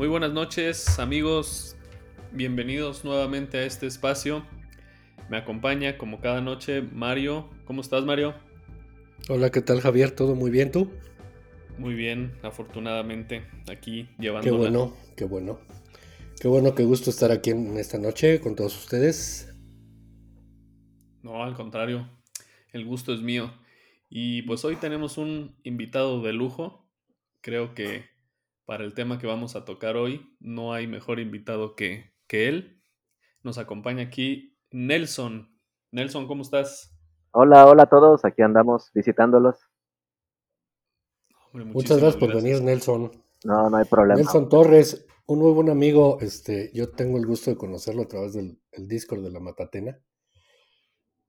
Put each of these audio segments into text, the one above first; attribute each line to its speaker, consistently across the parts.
Speaker 1: Muy buenas noches amigos, bienvenidos nuevamente a este espacio. Me acompaña como cada noche Mario. ¿Cómo estás Mario?
Speaker 2: Hola, ¿qué tal Javier? ¿Todo muy bien tú?
Speaker 1: Muy bien, afortunadamente, aquí llevando.
Speaker 2: Qué bueno, qué bueno. Qué bueno, qué gusto estar aquí en esta noche con todos ustedes.
Speaker 1: No, al contrario, el gusto es mío. Y pues hoy tenemos un invitado de lujo. Creo que para el tema que vamos a tocar hoy no hay mejor invitado que, que él. Nos acompaña aquí Nelson. Nelson, ¿cómo estás?
Speaker 3: Hola, hola a todos, aquí andamos visitándolos.
Speaker 2: Muchas gracias por venir, Nelson.
Speaker 3: No, no hay problema.
Speaker 2: Nelson Torres, un muy buen amigo, este, yo tengo el gusto de conocerlo a través del Discord de la Matatena.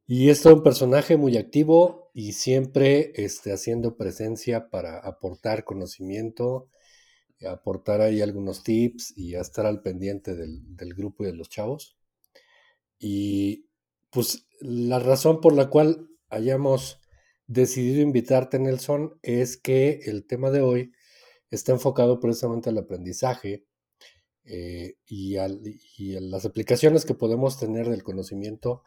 Speaker 2: Y es todo un personaje muy activo y siempre este, haciendo presencia para aportar conocimiento, aportar ahí algunos tips y estar al pendiente del, del grupo y de los chavos. Y pues la razón por la cual hayamos decidido invitarte, Nelson, es que el tema de hoy está enfocado precisamente al aprendizaje eh, y, a las aplicaciones que podemos tener del conocimiento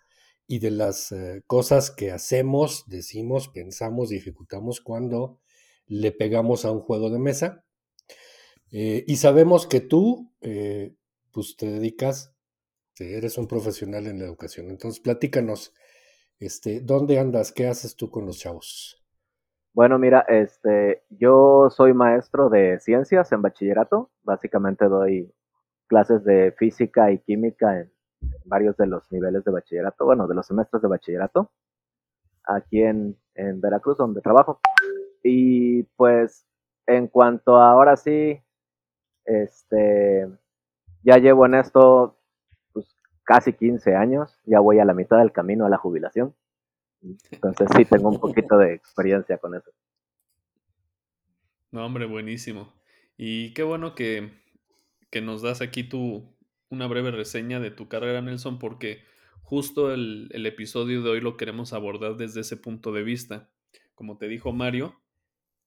Speaker 2: y de las eh, cosas que hacemos, decimos, pensamos y ejecutamos cuando le pegamos a un juego de mesa. Eh, y sabemos que tú, pues te dedicas, eres un profesional en la educación. Entonces, platícanos, este, ¿dónde andas? ¿Qué haces tú con los chavos?
Speaker 3: Bueno, mira, este, yo soy maestro de ciencias en bachillerato. Básicamente doy clases de física y química en varios de los niveles de bachillerato, bueno, de los semestres de bachillerato, aquí en, en Veracruz, donde trabajo. Y pues, en cuanto a ahora sí, este, ya llevo en esto pues, casi 15 años, ya voy a la mitad del camino a la jubilación. Entonces sí tengo un poquito de experiencia con eso.
Speaker 1: No, hombre, buenísimo. Y qué bueno que, que nos das aquí tu, una breve reseña de tu carrera, Nelson, porque justo el, el, episodio de hoy lo queremos abordar desde ese punto de vista. Como te dijo Mario,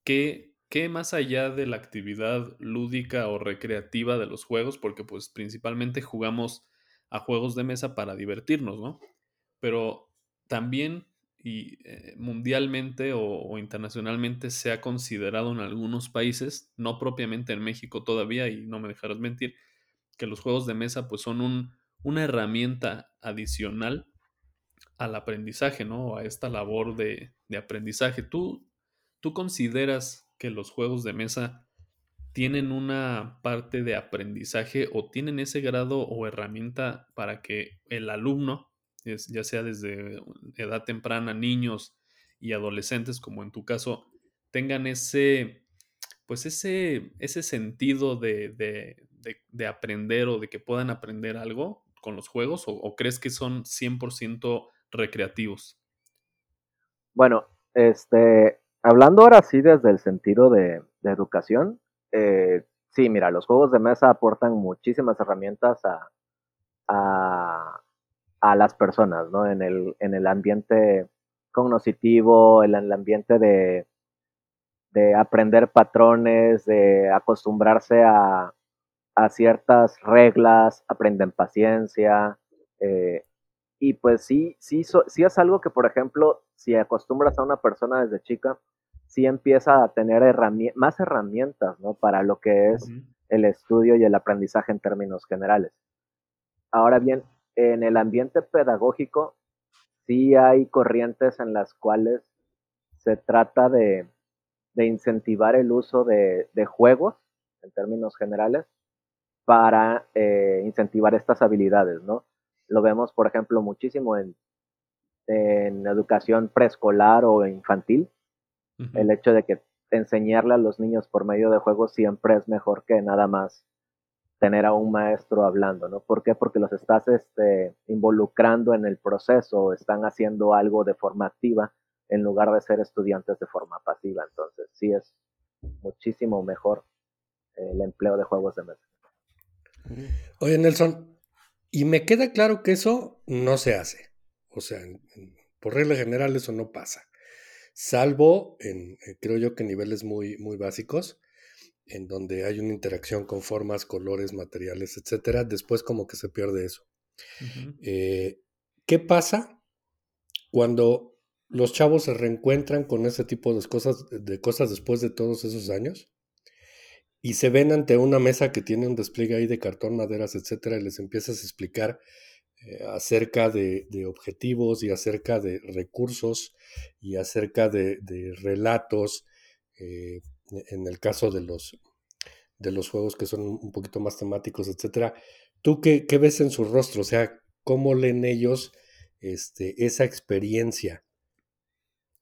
Speaker 1: ¿qué, qué más allá de la actividad lúdica o recreativa de los juegos? Porque pues principalmente jugamos a juegos de mesa para divertirnos, ¿no? Pero también y eh, mundialmente o, o, internacionalmente se ha considerado en algunos países, no propiamente en México todavía, y no me dejarás mentir, que los juegos de mesa pues son un, una herramienta adicional al aprendizaje, ¿no? A esta labor de, de aprendizaje. ¿Tú, ¿Tú consideras que los juegos de mesa tienen una parte de aprendizaje o tienen ese grado o herramienta para que el alumno ya sea desde edad temprana, niños y adolescentes, como en tu caso, tengan ese, pues ese, ese sentido de, de, aprender o de que puedan aprender algo con los juegos o, crees que son 100% recreativos?
Speaker 3: Bueno, este, hablando ahora sí desde el sentido de, educación, eh, sí, mira, los juegos de mesa aportan muchísimas herramientas a, a, a las personas, ¿no? En el, en el ambiente cognoscitivo, en el ambiente de, de aprender patrones, de acostumbrarse a, a ciertas reglas, aprenden paciencia. Eh, y pues sí, sí, sí es algo que, por ejemplo, si acostumbras a una persona desde chica, sí empieza a tener más herramientas, ¿no? Para lo que es el estudio y el aprendizaje en términos generales. Ahora bien, en el ambiente pedagógico sí hay corrientes en las cuales se trata de, incentivar el uso de, juegos, en términos generales, para eh, incentivar estas habilidades, ¿no? Lo vemos, por ejemplo, muchísimo en, en educación preescolar o infantil. El hecho de que enseñarle a los niños por medio de juegos siempre es mejor que nada más tener a un maestro hablando, ¿no? ¿Por qué? Porque los estás este, involucrando en el proceso, están haciendo algo de forma activa en lugar de ser estudiantes de forma pasiva. Entonces, sí es muchísimo mejor el empleo de juegos de mesa.
Speaker 2: Oye, Nelson, y me queda claro que eso no se hace. O sea, por regla general eso no pasa. Salvo en, eh, creo yo que niveles muy, muy básicos en donde hay una interacción con formas, colores, materiales, etcétera. Después como que se pierde eso. Eh, ¿Qué pasa cuando los chavos se reencuentran con ese tipo de cosas, de cosas después de todos esos años? Y se ven ante una mesa que tiene un despliegue ahí de cartón, maderas, etcétera, y les empiezas a explicar acerca de, objetivos y acerca de recursos y acerca de, relatos, eh, en el caso de los, de los juegos que son un poquito más temáticos, etcétera. ¿Tú qué, ves en su rostro? O sea, ¿cómo leen ellos este, esa experiencia?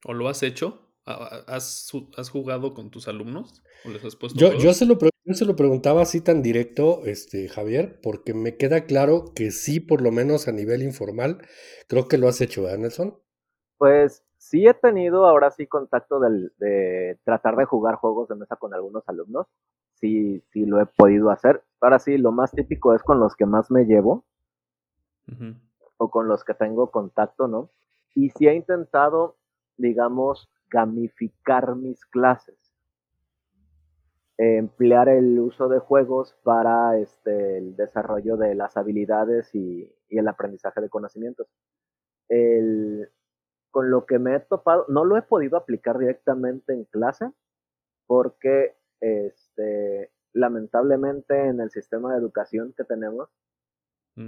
Speaker 1: ¿O lo has hecho? ¿Has, jugado con tus alumnos? ¿O les has puesto
Speaker 2: yo, yo, se lo, se lo preguntaba así tan directo, este, Javier, porque me queda claro que sí, por lo menos a nivel informal, creo que lo has hecho, ¿verdad, Nelson?
Speaker 3: Pues sí he tenido ahora sí contacto de tratar de jugar juegos de mesa con algunos alumnos. Sí, sí lo he podido hacer. Ahora sí, lo más típico es con los que más me llevo o con los que tengo contacto, ¿no? Y sí he intentado, digamos, gamificar mis clases. Emplear el uso de juegos para este, el desarrollo de las habilidades y, el aprendizaje de conocimientos. con lo que me he topado, no lo he podido aplicar directamente en clase porque este, lamentablemente en el sistema de educación que tenemos,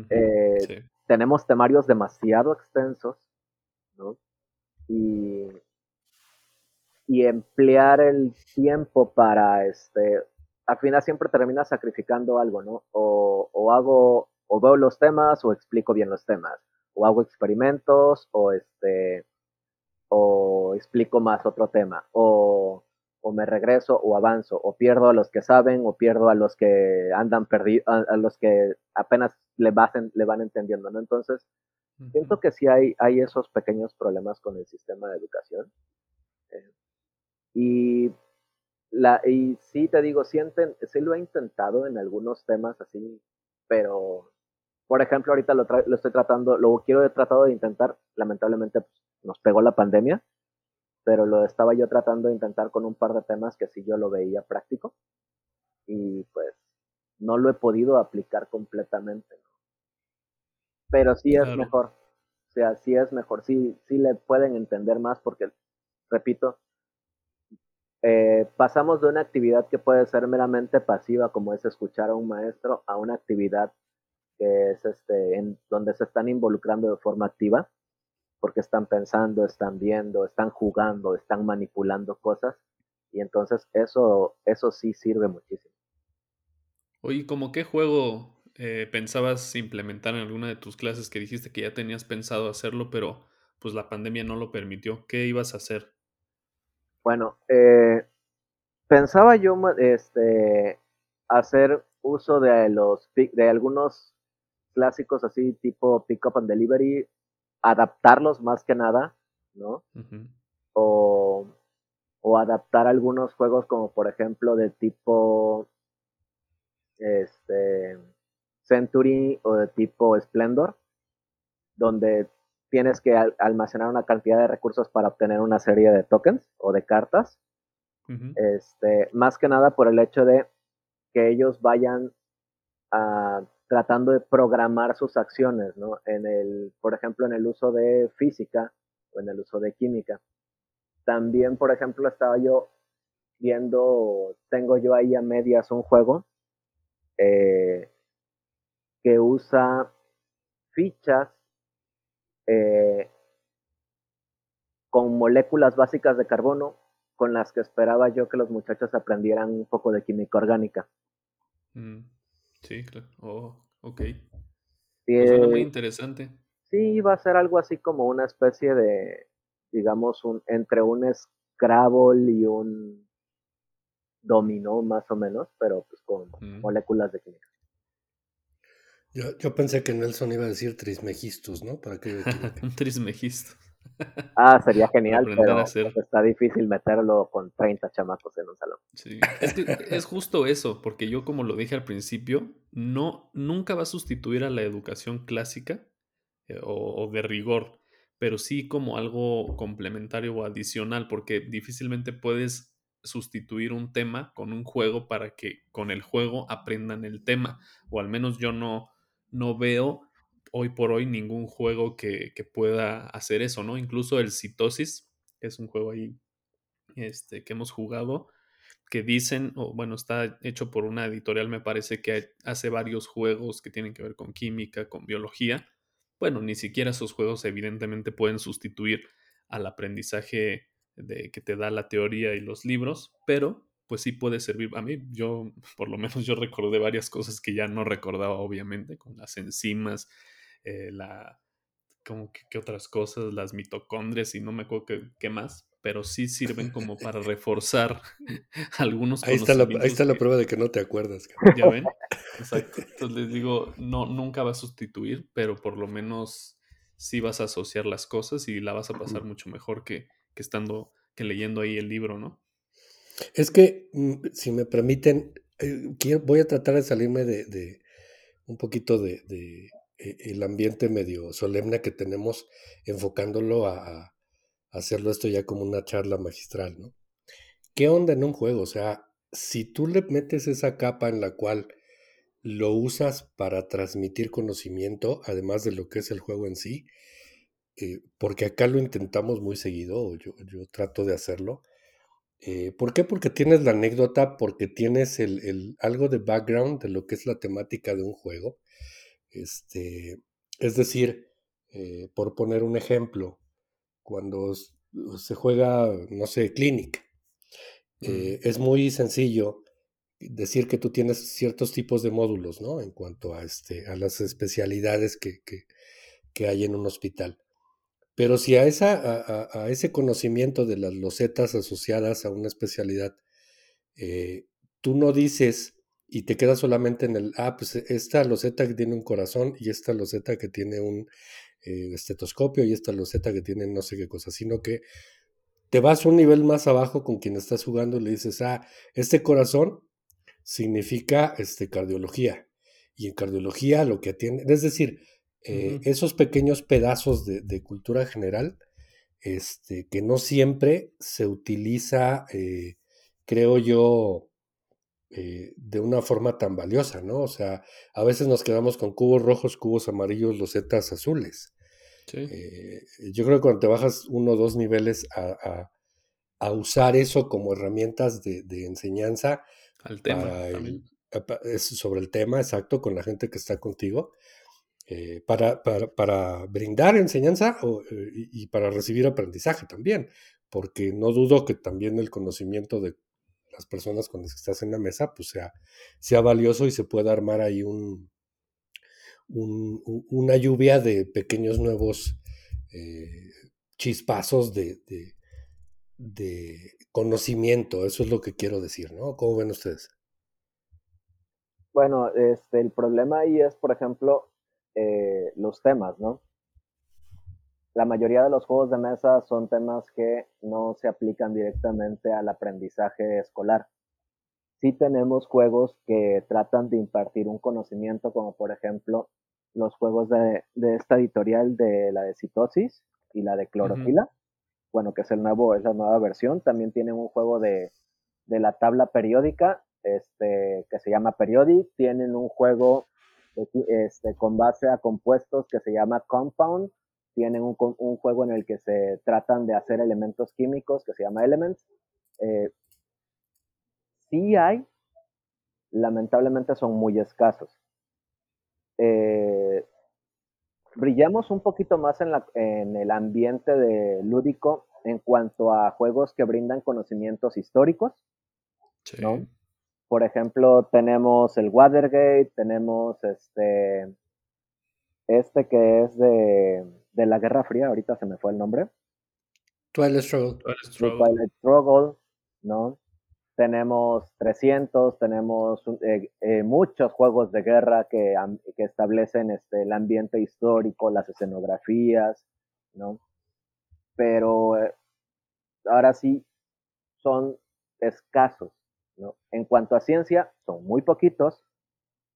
Speaker 3: eh, tenemos temarios demasiado extensos, ¿no? Y y emplear el tiempo para, este, al final siempre termina sacrificando algo, ¿no? O, o hago, o veo los temas o explico bien los temas, o hago experimentos, o este, o explico más otro tema, o, o me regreso o avanzo, o pierdo a los que saben, o pierdo a los que andan perdidos, a, los que apenas le, basen, le van entendiendo, ¿no? Entonces, siento que sí hay, hay esos pequeños problemas con el sistema de educación. Y, la, y sí, te digo, sí, sí lo he intentado en algunos temas así, pero, por ejemplo, ahorita lo, lo estoy tratando, lo quiero he tratado de intentar, lamentablemente pues, nos pegó la pandemia, pero lo estaba yo tratando de intentar con un par de temas que sí yo lo veía práctico y pues no lo he podido aplicar completamente. Pero sí es mejor, o sea, sí es mejor, sí, sí le pueden entender más porque, repito, eh, pasamos de una actividad que puede ser meramente pasiva, como es escuchar a un maestro, a una actividad que es este, en donde se están involucrando de forma activa, porque están pensando, están viendo, están jugando, están manipulando cosas, y entonces eso, eso sí sirve muchísimo.
Speaker 1: Oye, ¿cómo qué juego eh, pensabas implementar en alguna de tus clases que dijiste que ya tenías pensado hacerlo, pero pues la pandemia no lo permitió? ¿Qué ibas a hacer?
Speaker 3: Bueno, eh, pensaba yo este, hacer uso de los de algunos clásicos así tipo pick up and delivery, adaptarlos más que nada, ¿no? o, o, adaptar algunos juegos como por ejemplo de tipo este Century o de tipo Splendor, donde tienes que almacenar una cantidad de recursos para obtener una serie de tokens o de cartas. este, más que nada por el hecho de que ellos vayan a, tratando de programar sus acciones, ¿no? En el, por ejemplo, en el uso de física o en el uso de química. También, por ejemplo, estaba yo viendo, tengo yo ahí a medias un juego eh, que usa fichas eh, con moléculas básicas de carbono con las que esperaba yo que los muchachos aprendieran un poco de química orgánica.
Speaker 1: Mm, sí, claro. Oh, ok. Pues muy interesante.
Speaker 3: Sí, va a ser algo así como una especie de, digamos, un, entre un Scrabble y un dominó más o menos, pero pues con mm. moléculas de química.
Speaker 2: Yo, pensé que Nelson iba a decir trismegistus, ¿no? ¿Para qué?
Speaker 1: Un trismegistus.
Speaker 3: ah, sería genial, pero está difícil meterlo con 30 chamacos en un salón.
Speaker 1: Sí, es, justo eso, porque yo como lo dije al principio, no, nunca va a sustituir a la educación clásica eh, o, de rigor, pero sí como algo complementario o adicional, porque difícilmente puedes sustituir un tema con un juego para que con el juego aprendan el tema. O al menos yo no, no veo hoy por hoy ningún juego que, que pueda hacer eso, ¿no? Incluso el Citosis, que es un juego ahí este, que hemos jugado, que dicen, o bueno, está hecho por una editorial, me parece que hace varios juegos que tienen que ver con química, con biología. Bueno, ni siquiera esos juegos evidentemente pueden sustituir al aprendizaje de que te da la teoría y los libros, pero pues sí puede servir. A mí, yo, por lo menos yo recordé varias cosas que ya no recordaba, obviamente, con las enzimas, eh, la, como que, otras cosas, las mitocondrias y no me acuerdo qué más, pero sí sirven como para reforzar algunos
Speaker 2: ahí está, la, ahí está la prueba de que no te acuerdas.
Speaker 1: Ya ven, exacto. Entonces les digo, no, nunca va a sustituir, pero por lo menos sí vas a asociar las cosas y la vas a pasar mucho mejor que, que estando, que leyendo ahí el libro, ¿no?
Speaker 2: Es que, mm, si me permiten, eh, voy a tratar de salirme de, un poquito de, eh, el ambiente medio solemne que tenemos, enfocándolo a hacerlo esto ya como una charla magistral, ¿no? ¿Qué onda en un juego? O sea, si tú le metes esa capa en la cual lo usas para transmitir conocimiento, además de lo que es el juego en sí, eh, porque acá lo intentamos muy seguido, yo, yo trato de hacerlo. Eh, ¿Por qué? Porque tienes la anécdota, porque tienes el, algo de background de lo que es la temática de un juego. Este, es decir, eh, por poner un ejemplo, cuando se juega, no sé, Clinic. Eh, es muy sencillo decir que tú tienes ciertos tipos de módulos, ¿no? En cuanto a, este, a las especialidades que, que, hay en un hospital. Pero si a, esa, a, ese conocimiento de las losetas asociadas a una especialidad, eh, tú no dices y te quedas solamente en el, ah, pues esta loseta que tiene un corazón y esta loseta que tiene un eh, estetoscopio y esta loseta que tiene no sé qué cosa, sino que te vas un nivel más abajo con quien estás jugando y le dices, ah, este corazón significa este, cardiología. Y en cardiología lo que atiende, es decir, eh, esos pequeños pedazos de, cultura general, este, que no siempre se utiliza, eh, creo yo, de una forma tan valiosa, ¿no? O sea, a veces nos quedamos con cubos rojos, cubos amarillos, losetas azules. Eh, yo creo que cuando te bajas uno o dos niveles a, usar eso como herramientas de, enseñanza
Speaker 1: Al tema,
Speaker 2: sobre el tema, exacto, con la gente que está contigo, eh, para, para, brindar enseñanza eh, y, para recibir aprendizaje también, porque no dudo que también el conocimiento de las personas con las que estás en la mesa pues sea, sea valioso y se pueda armar ahí un, una lluvia de pequeños nuevos eh, chispazos de, de, conocimiento, eso es lo que quiero decir, ¿no? ¿Cómo ven ustedes?
Speaker 3: Bueno, este, el problema ahí es, por ejemplo, eh, los temas, ¿no? La mayoría de los juegos de mesa son temas que no se aplican directamente al aprendizaje escolar sí tenemos juegos que tratan de impartir un conocimiento, como por ejemplo los juegos de, esta editorial de la de citosis y la de clorofila, bueno, que es el nuevo, es la nueva versión. También tienen un juego de, la tabla periódica, este, que se llama Periodic. Tienen un juego este, con base a compuestos que se llama Compound. Tienen un, juego en el que se tratan de hacer elementos químicos que se llama Elements. Eh, sí hay, lamentablemente son muy escasos. Eh, brillamos un poquito más en, la, en, el ambiente de lúdico en cuanto a juegos que brindan conocimientos históricos. Por ejemplo, tenemos el Watergate, tenemos este, este que es de, de la Guerra Fría, ahorita se me fue el nombre.
Speaker 2: Twilight Struggle.
Speaker 3: Twilight Struggle, ¿no? tenemos 300, tenemos eh, eh, muchos juegos de guerra que, que establecen este, el ambiente histórico, las escenografías, ¿no? Pero eh, ahora sí son escasos, En cuanto a ciencia, son muy poquitos.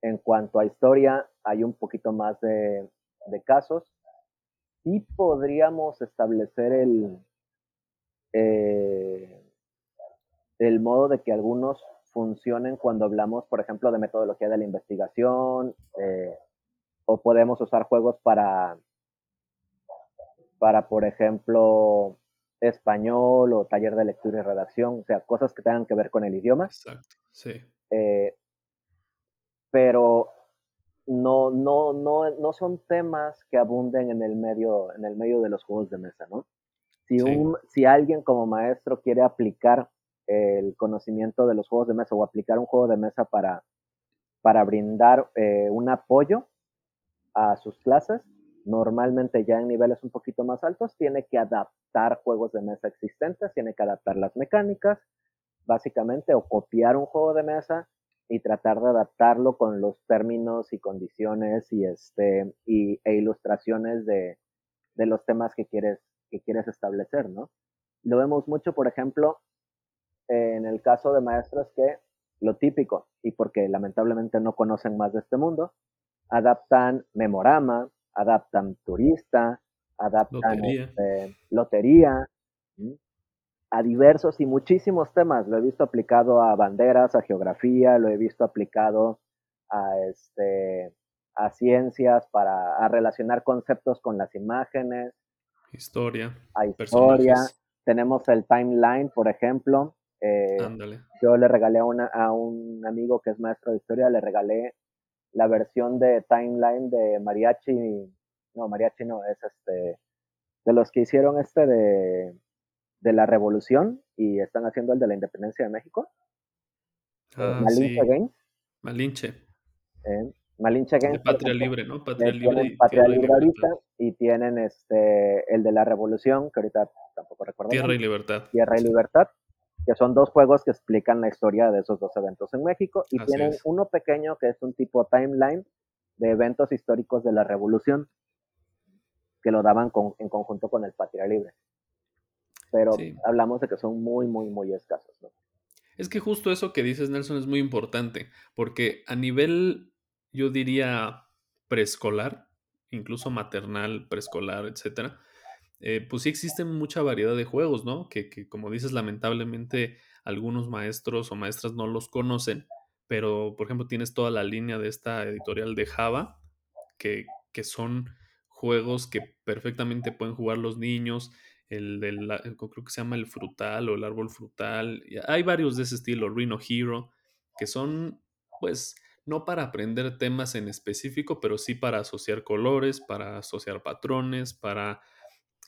Speaker 3: En cuanto a historia, hay un poquito más de, casos. Sí podríamos establecer el el modo de que algunos funcionen cuando hablamos, por ejemplo, de metodología de la investigación, eh, o podemos usar juegos para, para, por ejemplo, español o taller de lectura y redacción, o sea, cosas que tengan que ver con el idioma.
Speaker 1: Exacto, sí.
Speaker 3: Eh, pero no, no, no, no son temas que abunden en el medio, en el medio de los juegos de mesa, ¿no? Si, un, si alguien como maestro quiere aplicar el conocimiento de los juegos de mesa o aplicar un juego de mesa para, para brindar eh, un apoyo a sus clases, normalmente ya en niveles un poquito más altos, tiene que adaptar juegos de mesa existentes, tiene que adaptar las mecánicas, básicamente, o copiar un juego de mesa y tratar de adaptarlo con los términos y condiciones y este y, e ilustraciones de, de los temas que quieres que quieres establecer, ¿no? Lo vemos mucho, por ejemplo, en el caso de maestros que lo típico, y porque lamentablemente no conocen más de este mundo, adaptan memorama, adaptan turista, adaptan lotería, este, a diversos y muchísimos temas. Lo he visto aplicado a banderas, a geografía, lo he visto aplicado a, este, a ciencias, para a relacionar conceptos con las imágenes.
Speaker 1: Historia.
Speaker 3: A historia. Tenemos el timeline, por ejemplo. Eh, yo le regalé a, una, a un amigo que es maestro de historia, le regalé la versión de timeline de mariachi, no, mariachi no, es este, de los que hicieron este de, de la revolución y están haciendo el de la independencia de México.
Speaker 1: Eh, ah, Malinche Games. Malinche.
Speaker 3: Eh, Malinche Games.
Speaker 1: De Patria Libre, ¿no? Patria
Speaker 3: Libre. Y Patria Libre ahorita y tienen este el de la revolución, que ahorita tampoco recuerdo.
Speaker 1: Tierra y Libertad.
Speaker 3: Tierra y Libertad que son dos juegos que explican la historia de esos dos eventos en México y tienen uno pequeño que es un tipo timeline de eventos históricos de la revolución que lo daban en conjunto con el Patria Libre. Pero hablamos de que son muy, muy, muy escasos.
Speaker 1: Es que justo eso que dices, Nelson, es muy importante, porque a nivel, yo diría, preescolar, incluso maternal, preescolar, etcétera, eh, pues sí existen mucha variedad de juegos, ¿no? Que, como dices, lamentablemente algunos maestros o maestras no los conocen, pero por ejemplo tienes toda la línea de esta editorial de Java, que, que son juegos que perfectamente pueden jugar los niños, el del, creo que se llama el frutal o el árbol frutal, hay varios de ese estilo, Rhino Hero, que son pues no para aprender temas en específico, pero sí para asociar colores, para asociar patrones, para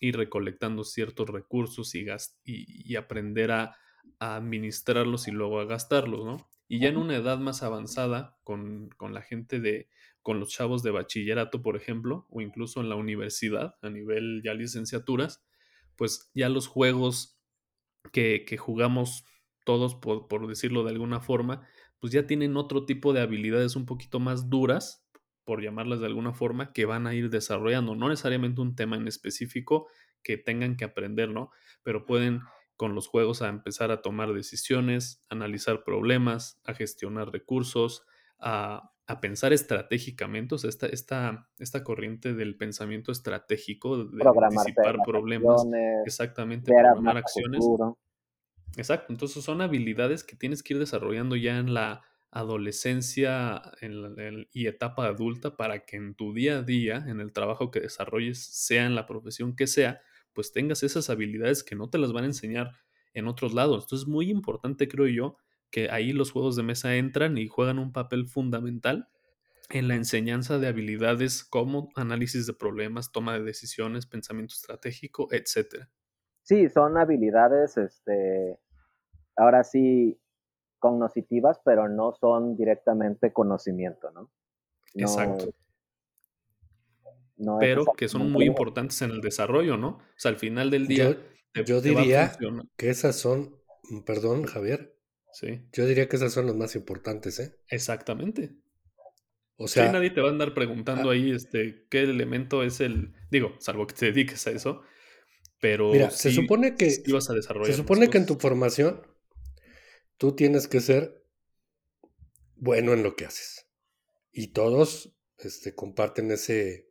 Speaker 1: ir recolectando ciertos recursos y, y, aprender a, administrarlos y luego a gastarlos, ¿no? Y ya en una edad más avanzada, con, la gente de, con los chavos de bachillerato, por ejemplo, o incluso en la universidad, a nivel ya licenciaturas, pues ya los juegos que, jugamos todos, por, por, decirlo de alguna forma, pues ya tienen otro tipo de habilidades un poquito más duras por llamarlas de alguna forma, que van a ir desarrollando. No necesariamente un tema en específico que tengan que aprender, ¿no? Pero pueden con los juegos a empezar a tomar decisiones, analizar problemas, a gestionar recursos, a, pensar estratégicamente, o sea, esta, esta, esta corriente del pensamiento estratégico, de anticipar problemas, exactamente, programar acciones. Exacto, entonces son habilidades que tienes que ir desarrollando ya en la adolescencia y etapa adulta para que en tu día a día, en el trabajo que desarrolles, sea en la profesión que sea, pues tengas esas habilidades que no te las van a enseñar en otros lados. Entonces es muy importante, creo yo, que ahí los juegos de mesa entran y juegan un papel fundamental en la enseñanza de habilidades como análisis de problemas, toma de decisiones, pensamiento estratégico, etcétera.
Speaker 3: Sí, son habilidades, este, ahora sí, cognitivas, pero no son directamente conocimiento, ¿no?
Speaker 1: Exacto. pero que son muy importantes en el desarrollo, ¿no? O sea, al final del día.
Speaker 2: Yo, diría que esas son, mm, perdón, Javier.
Speaker 1: Sí.
Speaker 2: Yo diría que esas son las más importantes, ¿eh?
Speaker 1: Exactamente. O sea, nadie te va a andar preguntando ah ahí este, qué elemento es el. Digo, salvo que te dediques a eso. Pero.
Speaker 2: Mira, se supone que.
Speaker 1: Ibas a desarrollar.
Speaker 2: Se supone que en tu formación Tú tienes que ser bueno en lo que haces. Y todos este, comparten ese,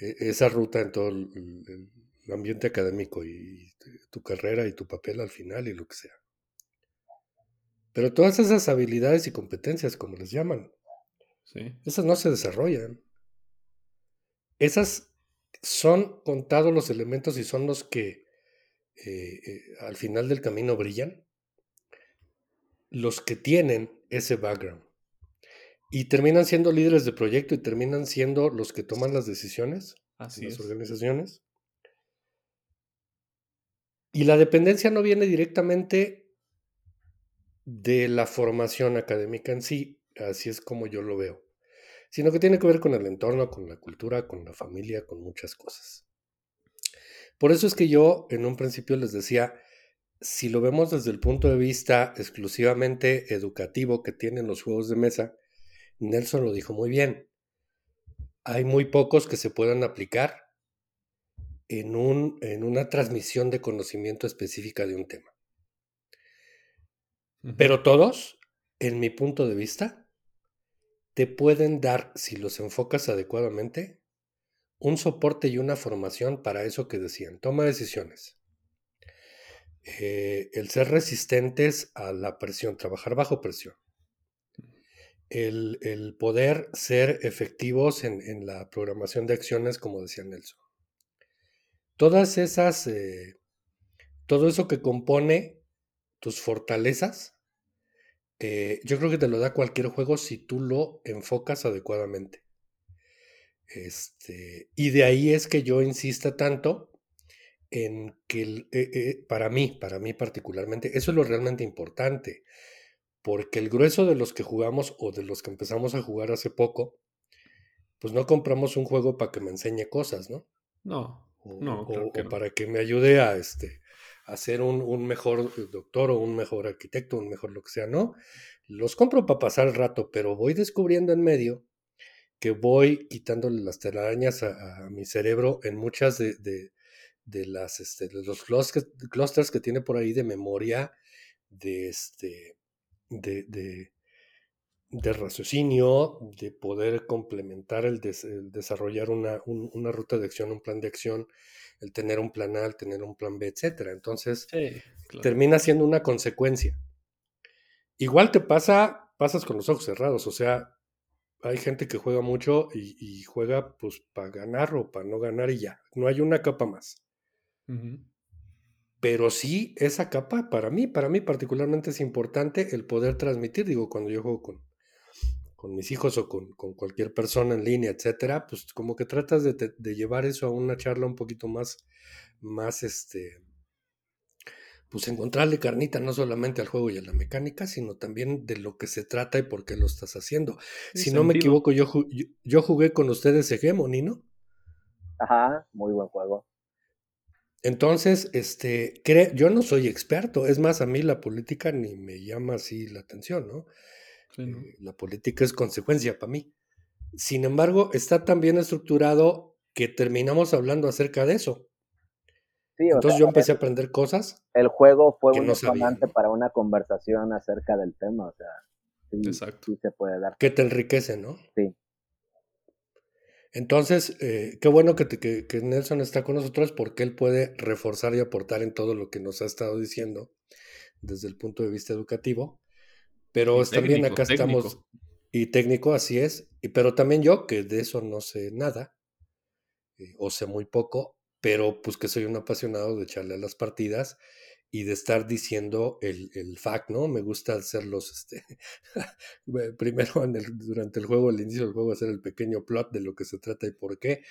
Speaker 2: e, esa ruta en todo el, ambiente académico y tu carrera y tu papel al final y lo que sea. Pero todas esas habilidades y competencias, como les llaman,
Speaker 1: Sí.
Speaker 2: esas no se desarrollan. Esas son contados los elementos y son los que eh, eh, al final del camino brillan. Los que tienen ese background. Y terminan siendo líderes de proyecto y terminan siendo los que toman las decisiones
Speaker 1: Así
Speaker 2: en las
Speaker 1: es.
Speaker 2: organizaciones. Y la dependencia no viene directamente de la formación académica en sí, así es como yo lo veo, sino que tiene que ver con el entorno, con la cultura, con la familia, con muchas cosas. Por eso es que yo en un principio les decía, si lo vemos desde el punto de vista exclusivamente educativo que tienen los juegos de mesa, Nelson lo dijo muy bien. Hay muy pocos que se puedan aplicar en, un, en una transmisión de conocimiento específica de un tema. Pero todos, en mi punto de vista, te pueden dar, si los enfocas adecuadamente, un soporte y una formación para eso que decían, toma decisiones. Eh, el ser resistentes a la presión, trabajar bajo presión. El, el poder ser efectivos en, en, la programación de acciones, como decía Nelson. Todas esas, eh, todo eso que compone tus fortalezas, eh, yo creo que te lo da cualquier juego si tú lo enfocas adecuadamente. Este, y de ahí es que yo insista tanto en que eh, eh, para mí, para mí particularmente, eso es lo realmente importante, porque el grueso de los que jugamos o de los que empezamos a jugar hace poco, pues no compramos un juego para que me enseñe cosas, ¿no?
Speaker 1: No,
Speaker 2: O,
Speaker 1: no,
Speaker 2: o- para que me ayude a, este, a ser un, un mejor doctor o un mejor arquitecto, un mejor lo que sea, ¿no? Los compro para pasar el rato, pero voy descubriendo en medio que voy quitándole las telarañas a, a mi cerebro en muchas de, de- de las este, de los clusters, que tiene por ahí de memoria, de este, de, de, de raciocinio, de poder complementar el, des- el desarrollar una, un- una ruta de acción, un plan de acción, el tener un plan A, el tener un plan B, etcétera. Entonces,
Speaker 1: Sí, claro.
Speaker 2: termina siendo una consecuencia. Igual te pasa, pasas con los ojos cerrados, o sea, hay gente que juega mucho y, y juega pues para ganar o para no ganar y ya, no hay una capa más. Pero sí, esa capa para mí, para mí particularmente es importante el poder transmitir, digo, cuando yo juego con, con mis hijos o con, con cualquier persona en línea, etcétera, pues como que tratas de, te- de llevar eso a una charla un poquito más, más este, pues encontrarle carnita no solamente al juego y a la mecánica, sino también de lo que se trata y por qué lo estás haciendo.
Speaker 1: Sí,
Speaker 2: si no me equivoco, yo, yo jugué con ustedes Hegemony, ¿no?
Speaker 3: Ajá, muy buen juego.
Speaker 2: Entonces, este, cre- yo no soy experto, es más, a mí la política ni me llama así la atención, ¿no?
Speaker 1: Sí, ¿no?
Speaker 2: Eh, la política es consecuencia para mí. Sin embargo, está tan bien estructurado que terminamos hablando acerca de eso.
Speaker 3: Sí, o
Speaker 2: Entonces
Speaker 3: sea,
Speaker 2: yo empecé a aprender cosas.
Speaker 3: el juego fue un
Speaker 2: no sabía,
Speaker 3: detonante
Speaker 2: ¿no?
Speaker 3: para una conversación acerca del tema, o sea, sí,
Speaker 1: Exacto.
Speaker 3: sí se puede dar.
Speaker 2: que te enriquecen, ¿no?
Speaker 3: Sí.
Speaker 2: Entonces, eh, qué bueno que, te- que- que Nelson está con nosotros porque él puede reforzar y aportar en todo lo que nos ha estado diciendo desde el punto de vista educativo. Pero
Speaker 1: Y
Speaker 2: también
Speaker 1: técnico,
Speaker 2: acá estamos, y técnico, así es, y, pero también yo, que de eso no sé nada, eh, o sé muy poco, pero pues que soy un apasionado de echarle a las partidas y de estar diciendo el, el fact, ¿no? Me gusta hacerlos, este, primero en el- durante el juego, al inicio del juego, hacer el pequeño plot de lo que se trata y por qué,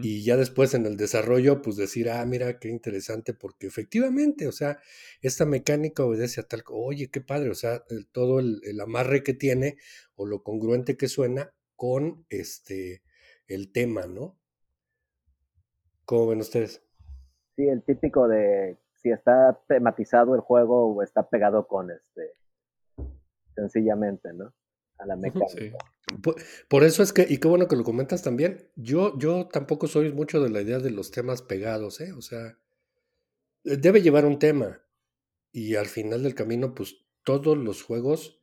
Speaker 2: y ya después en el desarrollo, pues decir, ah, mira, qué interesante, porque efectivamente, o sea, esta mecánica obedece a tal, oye, qué padre, o sea, el- todo el, el amarre que tiene o lo congruente que suena con este, el tema, ¿no? ¿Cómo ven ustedes?
Speaker 3: Sí, el típico de si está tematizado el juego o está pegado con este, sencillamente, ¿no? A la mecánica.
Speaker 1: Sí.
Speaker 2: Por, por eso es que, y qué bueno que lo comentas también, yo, yo tampoco soy mucho de la idea de los temas pegados, ¿eh? O sea, eh, debe llevar un tema y al final del camino, pues todos los juegos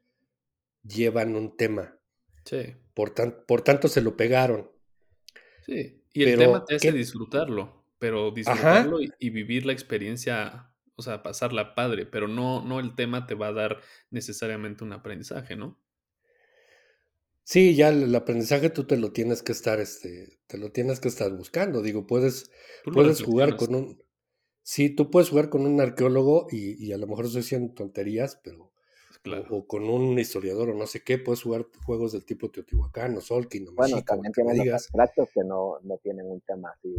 Speaker 2: llevan un tema.
Speaker 1: Sí.
Speaker 2: Por, tan- por tanto, se lo pegaron.
Speaker 1: Sí. Y el
Speaker 2: Pero,
Speaker 1: tema te hace
Speaker 2: ¿qué?
Speaker 1: disfrutarlo, pero disfrutarlo y, y vivir la experiencia, o sea, pasarla padre, pero no, no el tema te va a dar necesariamente un aprendizaje, ¿no?
Speaker 2: Sí, ya el, aprendizaje tú te lo tienes que estar, este, te lo tienes que estar buscando. Digo, puedes, puedes jugar con un, sí, tú puedes jugar con un arqueólogo y, y a lo mejor estoy diciendo tonterías, pero o, con un historiador o no sé qué, puedes jugar juegos del tipo Teotihuacán o Solkin o
Speaker 3: Bueno, también tienen los que no, no tienen un tema así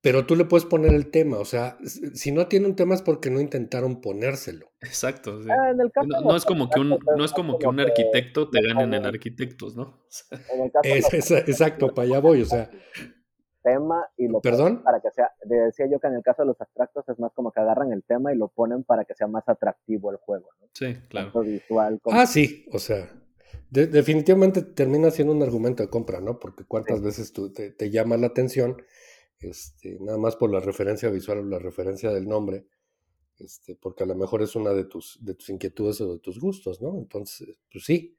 Speaker 2: Pero tú le puedes poner el tema, o sea, si no tiene un tema es porque no intentaron ponérselo.
Speaker 1: Exacto. Ah, no, es como que un, no es como que un arquitecto te gane en el arquitectos, ¿no?
Speaker 2: es, exacto, para allá voy, o sea,
Speaker 3: tema y lo
Speaker 2: ¿Perdón?
Speaker 3: para que sea, decía yo que en el caso de los abstractos es más como que agarran el tema y lo ponen para que sea más atractivo el juego, ¿no?
Speaker 1: Sí, claro.
Speaker 3: visual
Speaker 2: Ah, sí, o sea, definitivamente termina siendo un argumento de compra, ¿no? Porque cuántas veces tú te, llama la atención, este, nada más por la referencia visual o la referencia del nombre, este, porque a lo mejor es una de tus, de tus inquietudes o de tus gustos, ¿no? Entonces, pues sí,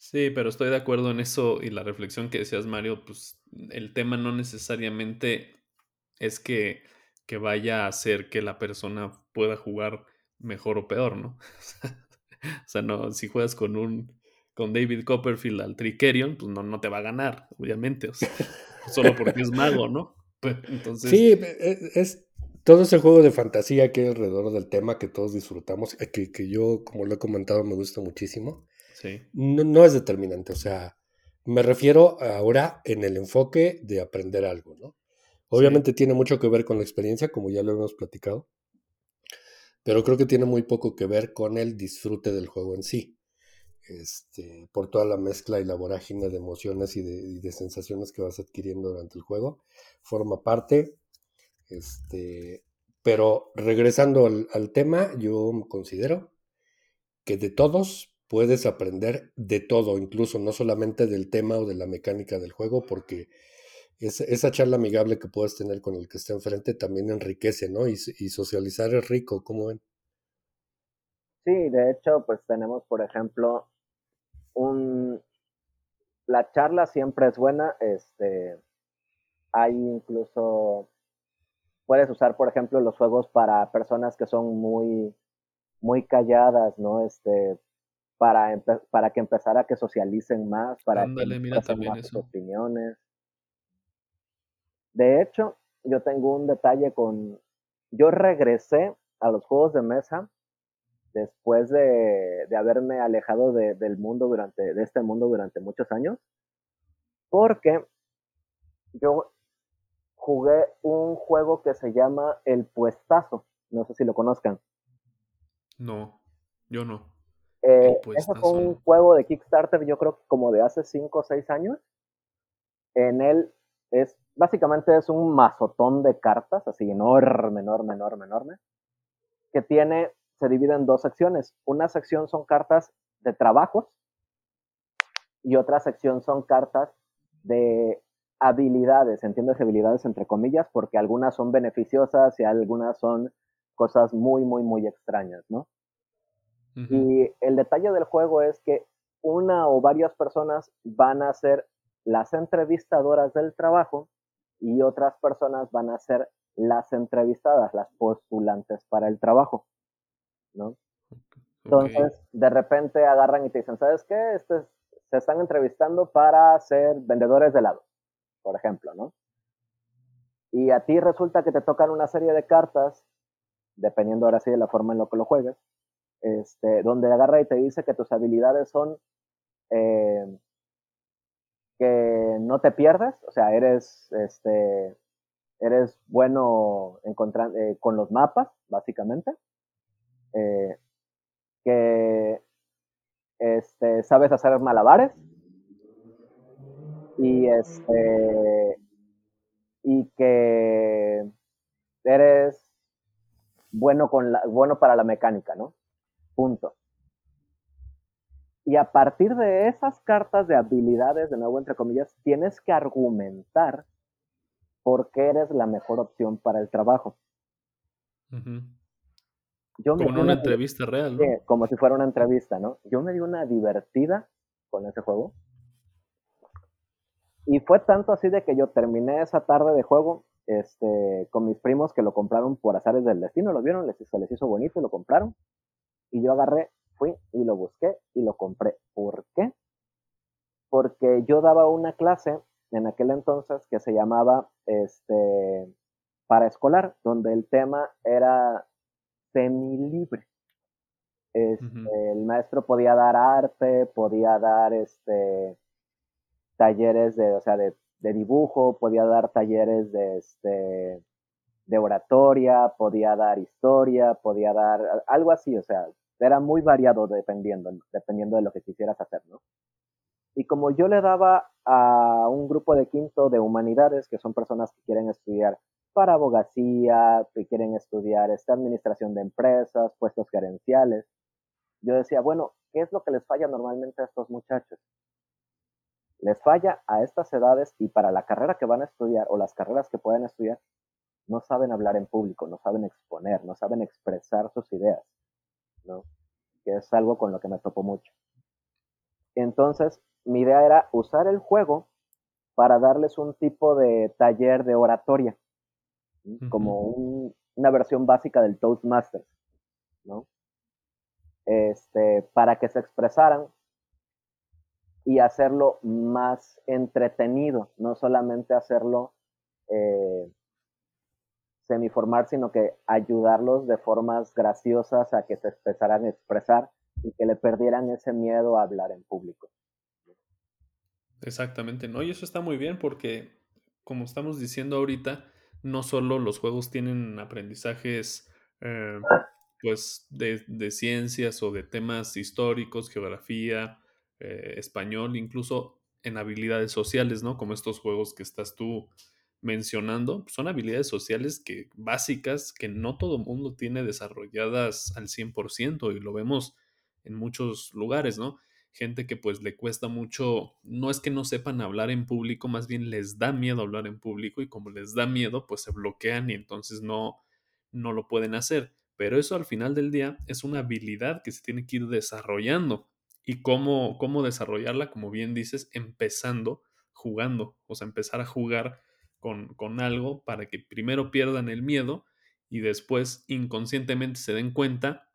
Speaker 1: Sí, pero estoy de acuerdo en eso y la reflexión que decías, Mario, pues el tema no necesariamente es que, que vaya a hacer que la persona pueda jugar mejor o peor, ¿no? o sea, no, si juegas con un con David Copperfield al Tricerion, pues no, no te va a ganar, obviamente, o sea, solo porque es mago, ¿no?
Speaker 2: Entonces... Sí, e, es, todo ese juego de fantasía que hay alrededor del tema que todos disfrutamos, eh, que, que yo, como lo he comentado, me gusta muchísimo. No, es determinante, o sea, me refiero ahora en el enfoque de aprender algo, ¿no? Obviamente tiene mucho que ver con la experiencia, como ya lo hemos platicado, pero creo que tiene muy poco que ver con el disfrute del juego en sí. Este, por toda la mezcla y la vorágine de emociones y de, sensaciones que vas adquiriendo durante el juego, forma parte. Este, pero regresando al, al tema, yo considero que de todos puedes aprender de todo, incluso no solamente del tema o de la mecánica del juego, porque esa charla amigable que puedes tener con el que está enfrente también enriquece, ¿no? Y, socializar es rico, ¿cómo ven?
Speaker 3: Sí, de hecho, pues tenemos, por ejemplo, un... La charla siempre es buena, este... Hay incluso... Puedes usar, por ejemplo, los juegos para personas que son muy, muy calladas, ¿no? Este, para, para que empezara a que socialicen más, para
Speaker 1: que mira también más
Speaker 3: opiniones. De hecho, yo tengo un detalle con, yo regresé a los juegos de mesa después de, de haberme alejado de, del mundo durante, de este mundo durante muchos años, porque yo jugué un juego que se llama El Puestazo, no sé si lo conozcan.
Speaker 1: No, yo no.
Speaker 3: Eh, ese fue un juego de Kickstarter, yo creo que como de hace 5 o 6 años. En él es, básicamente es un mazotón de cartas, así enorme, enorme, enorme, enorme, que tiene, se divide en dos secciones. Una sección son cartas de trabajos y otra sección son cartas de habilidades, entiendes habilidades entre comillas, porque algunas son beneficiosas y algunas son cosas muy, muy, muy extrañas, ¿no? Y el detalle del juego es que una o varias personas van a ser las entrevistadoras del trabajo y otras personas van a ser las entrevistadas, las postulantes para el trabajo, ¿no? Entonces, de repente agarran y te dicen, ¿sabes qué? Este se están entrevistando para ser vendedores de helado, por ejemplo, ¿no? Y a ti resulta que te tocan una serie de cartas, dependiendo ahora sí de la forma en lo que lo juegues, este, donde agarra y te dice que tus habilidades son eh, que no te pierdas, o sea, eres, este, eres bueno eh, con los mapas, básicamente, eh, que este, sabes hacer malabares y este y que eres bueno con la, bueno para la mecánica, ¿no? Punto. Y a partir de esas cartas de habilidades, de nuevo entre comillas, tienes que argumentar por qué eres la mejor opción para el trabajo.
Speaker 1: Yo como una, entrevista real, ¿no?
Speaker 3: como si fuera una entrevista, ¿no? Yo me di una divertida con ese juego. Y fue tanto así de que yo terminé esa tarde de juego este, con mis primos que lo compraron por azares del destino, lo vieron, les, se les hizo bonito y lo compraron. Y yo agarré, fui y lo busqué y lo compré. ¿Por qué? Porque yo daba una clase en aquel entonces que se llamaba este, para escolar, donde el tema era semi-libre. Este, El maestro podía dar arte, podía dar este, talleres de, o sea, de, de dibujo, podía dar talleres de, este, de oratoria, podía dar historia, podía dar algo así, o sea, era muy variado dependiendo, dependiendo de lo que quisieras hacer, ¿no? Y como yo le daba a un grupo de quinto de humanidades, que son personas que quieren estudiar para abogacía, que quieren estudiar esta administración de empresas, puestos gerenciales, yo decía, bueno, ¿qué es lo que les falla normalmente a estos muchachos? Les falla a estas edades y para la carrera que van a estudiar o las carreras que pueden estudiar, no saben hablar en público, no saben exponer, no saben expresar sus ideas, ¿no? Que es algo con lo que me topo mucho. Entonces, mi idea era usar el juego para darles un tipo de taller de oratoria, como una versión básica del Toastmasters, ¿no? Este, para que se expresaran y hacerlo más entretenido, no solamente hacerlo eh, semiformar, sino que ayudarlos de formas graciosas a que se empezaran a expresar y que le perdieran ese miedo a hablar en público.
Speaker 1: Exactamente, ¿no? Y eso está muy bien porque, como estamos diciendo ahorita, no solo los juegos tienen aprendizajes eh, pues de, de, ciencias o de temas históricos, geografía, eh, español, incluso en habilidades sociales, ¿no? Como estos juegos que estás tú mencionando, son habilidades sociales que básicas que no todo mundo tiene desarrolladas al 100% y lo vemos en muchos lugares, ¿no? Gente que pues le cuesta mucho, no es que no sepan hablar en público, más bien les da miedo hablar en público y como les da miedo, pues se bloquean y entonces no, no lo pueden hacer. Pero eso al final del día es una habilidad que se tiene que ir desarrollando. ¿Y cómo, cómo desarrollarla? Como bien dices, empezando jugando, o sea, empezar a jugar con, con algo para que primero pierdan el miedo y después inconscientemente se den cuenta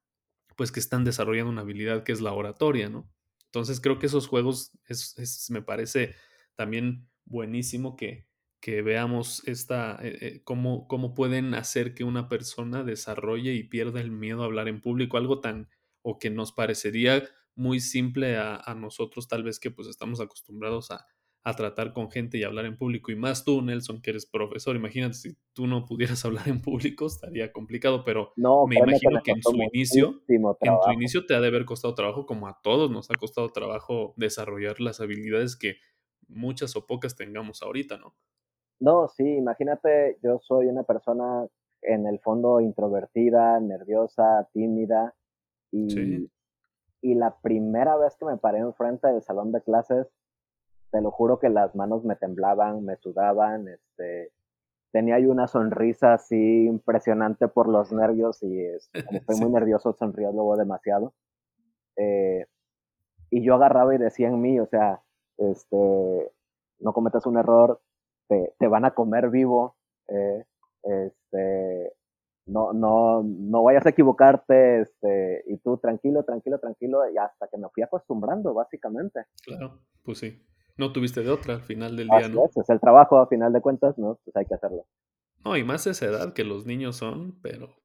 Speaker 1: pues que están desarrollando una habilidad que es la oratoria, ¿no? Entonces creo que esos juegos es, me parece también buenísimo que, que veamos esta, eh, eh, cómo, cómo pueden hacer que una persona desarrolle y pierda el miedo a hablar en público, algo tan, o que nos parecería muy simple a, a nosotros, tal vez que pues estamos acostumbrados a, a tratar con gente y hablar en público. Y más tú, Nelson, que eres profesor. Imagínate si tú no pudieras hablar en público, estaría complicado, pero no, me imagino que en su inicio, en tu inicio te ha de haber costado trabajo, como a todos nos ha costado trabajo desarrollar las habilidades que muchas o pocas tengamos ahorita, ¿no?
Speaker 3: No, sí, imagínate, yo soy una persona en el fondo introvertida, nerviosa, tímida, y, y la primera vez que me paré enfrente del salón de clases, te lo juro que las manos me temblaban, me sudaban, este, tenía yo una sonrisa así impresionante por los nervios y estoy muy nervioso, sonrío luego demasiado. Eh, y yo agarraba y decía en mí, o sea, este, no cometas un error, te, te van a comer vivo, eh, este, no, no, no vayas a equivocarte, este, y tú tranquilo, tranquilo, tranquilo, y hasta que me fui acostumbrando, básicamente.
Speaker 1: Claro, pues sí. No tuviste de otra al final del día, ¿no?
Speaker 3: Es, es el trabajo, a final de cuentas, ¿no? Pues hay que hacerlo.
Speaker 1: No, y más esa edad que los niños son, pero...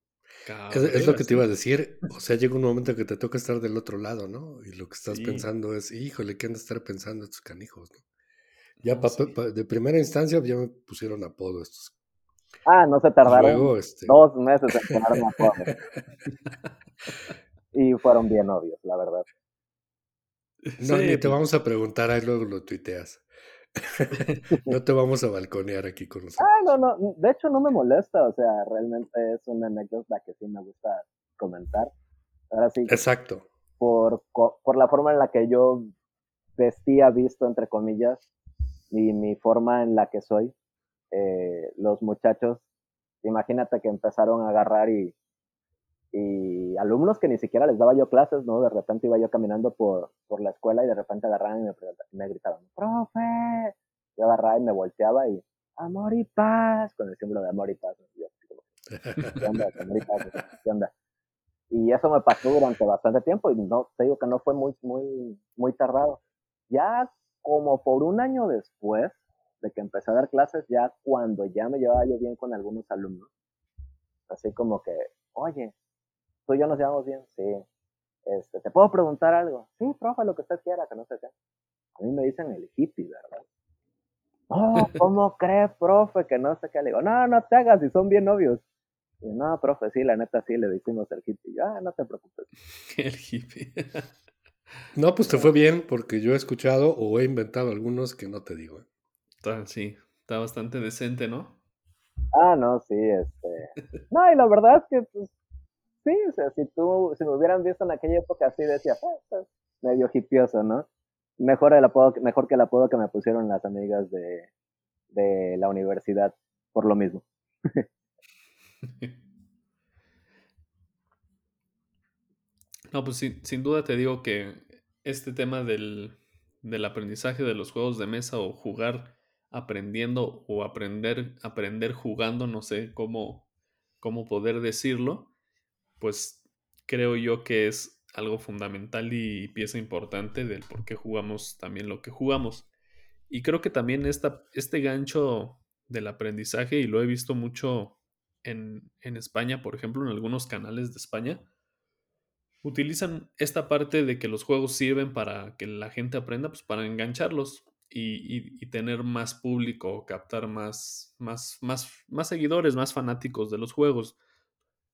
Speaker 2: Es, lo que te iba a decir. O sea, llega un momento que te toca estar del otro lado, ¿no? Y lo que estás pensando es, híjole, ¿qué han de estar pensando estos canijos, no? Ya de primera instancia ya me pusieron apodo estos.
Speaker 3: Ah, no se tardaron este dos meses en ponerme apodo. y fueron bien obvios, la verdad.
Speaker 2: No, ni te pues. vamos a preguntar, ahí luego lo tuiteas. no te vamos a balconear aquí con nosotros.
Speaker 3: Ah, no, no, de hecho no me molesta, o sea, realmente es una anécdota que sí me gusta comentar. Ahora sí.
Speaker 2: Exacto.
Speaker 3: Por, por la forma en la que yo vestía, visto, entre comillas, y mi forma en la que soy, eh, los muchachos, imagínate que empezaron a agarrar y y alumnos que ni siquiera les daba yo clases, ¿no? De repente iba yo caminando por, por la escuela y de repente agarraban y me, me gritaban, profe. Yo agarraba y me volteaba y, amor y paz, con el símbolo de amor y paz. ¿Qué onda? Amor y paz, ¿qué onda? Y eso me pasó durante bastante tiempo y no, te digo que no fue muy, muy, muy tardado. Ya como por un año después de que empecé a dar clases, ya cuando ya me llevaba yo bien con algunos alumnos, así como que, oye, tú y yo nos llevamos bien, sí. Este, ¿te puedo preguntar algo? Sí, profe, lo que usted quiera, que no sé qué. A mí me dicen el hippie, ¿verdad? Oh, ¿cómo cree, profe? Que no sé qué. Le digo, no, no te hagas, si son bien novios. Y no, profe, sí, la neta sí, le decimos el hippie. Yo, ah, no te preocupes.
Speaker 1: El hippie.
Speaker 2: no, pues te fue bien, porque yo he escuchado o he inventado algunos que no te digo.
Speaker 1: Está, sí, está bastante decente, ¿no?
Speaker 3: Ah, no, sí, este. No, y la verdad es que, pues, sí, o sea, si tú, si me hubieran visto en aquella época así, decía, ah, medio hipioso, ¿no? Mejor el apodo, mejor que el apodo que me pusieron las amigas de, de la universidad, por lo mismo.
Speaker 1: No, pues sin, duda te digo que este tema del, del, aprendizaje de los juegos de mesa o jugar aprendiendo o aprender, aprender jugando, no sé cómo, cómo poder decirlo, pues creo yo que es algo fundamental y pieza importante del por qué jugamos también lo que jugamos. Y creo que también esta, este gancho del aprendizaje, y lo he visto mucho en, en España, por ejemplo, en algunos canales de España, utilizan esta parte de que los juegos sirven para que la gente aprenda, pues para engancharlos y, tener más público, captar más, más, más, más seguidores, más fanáticos de los juegos.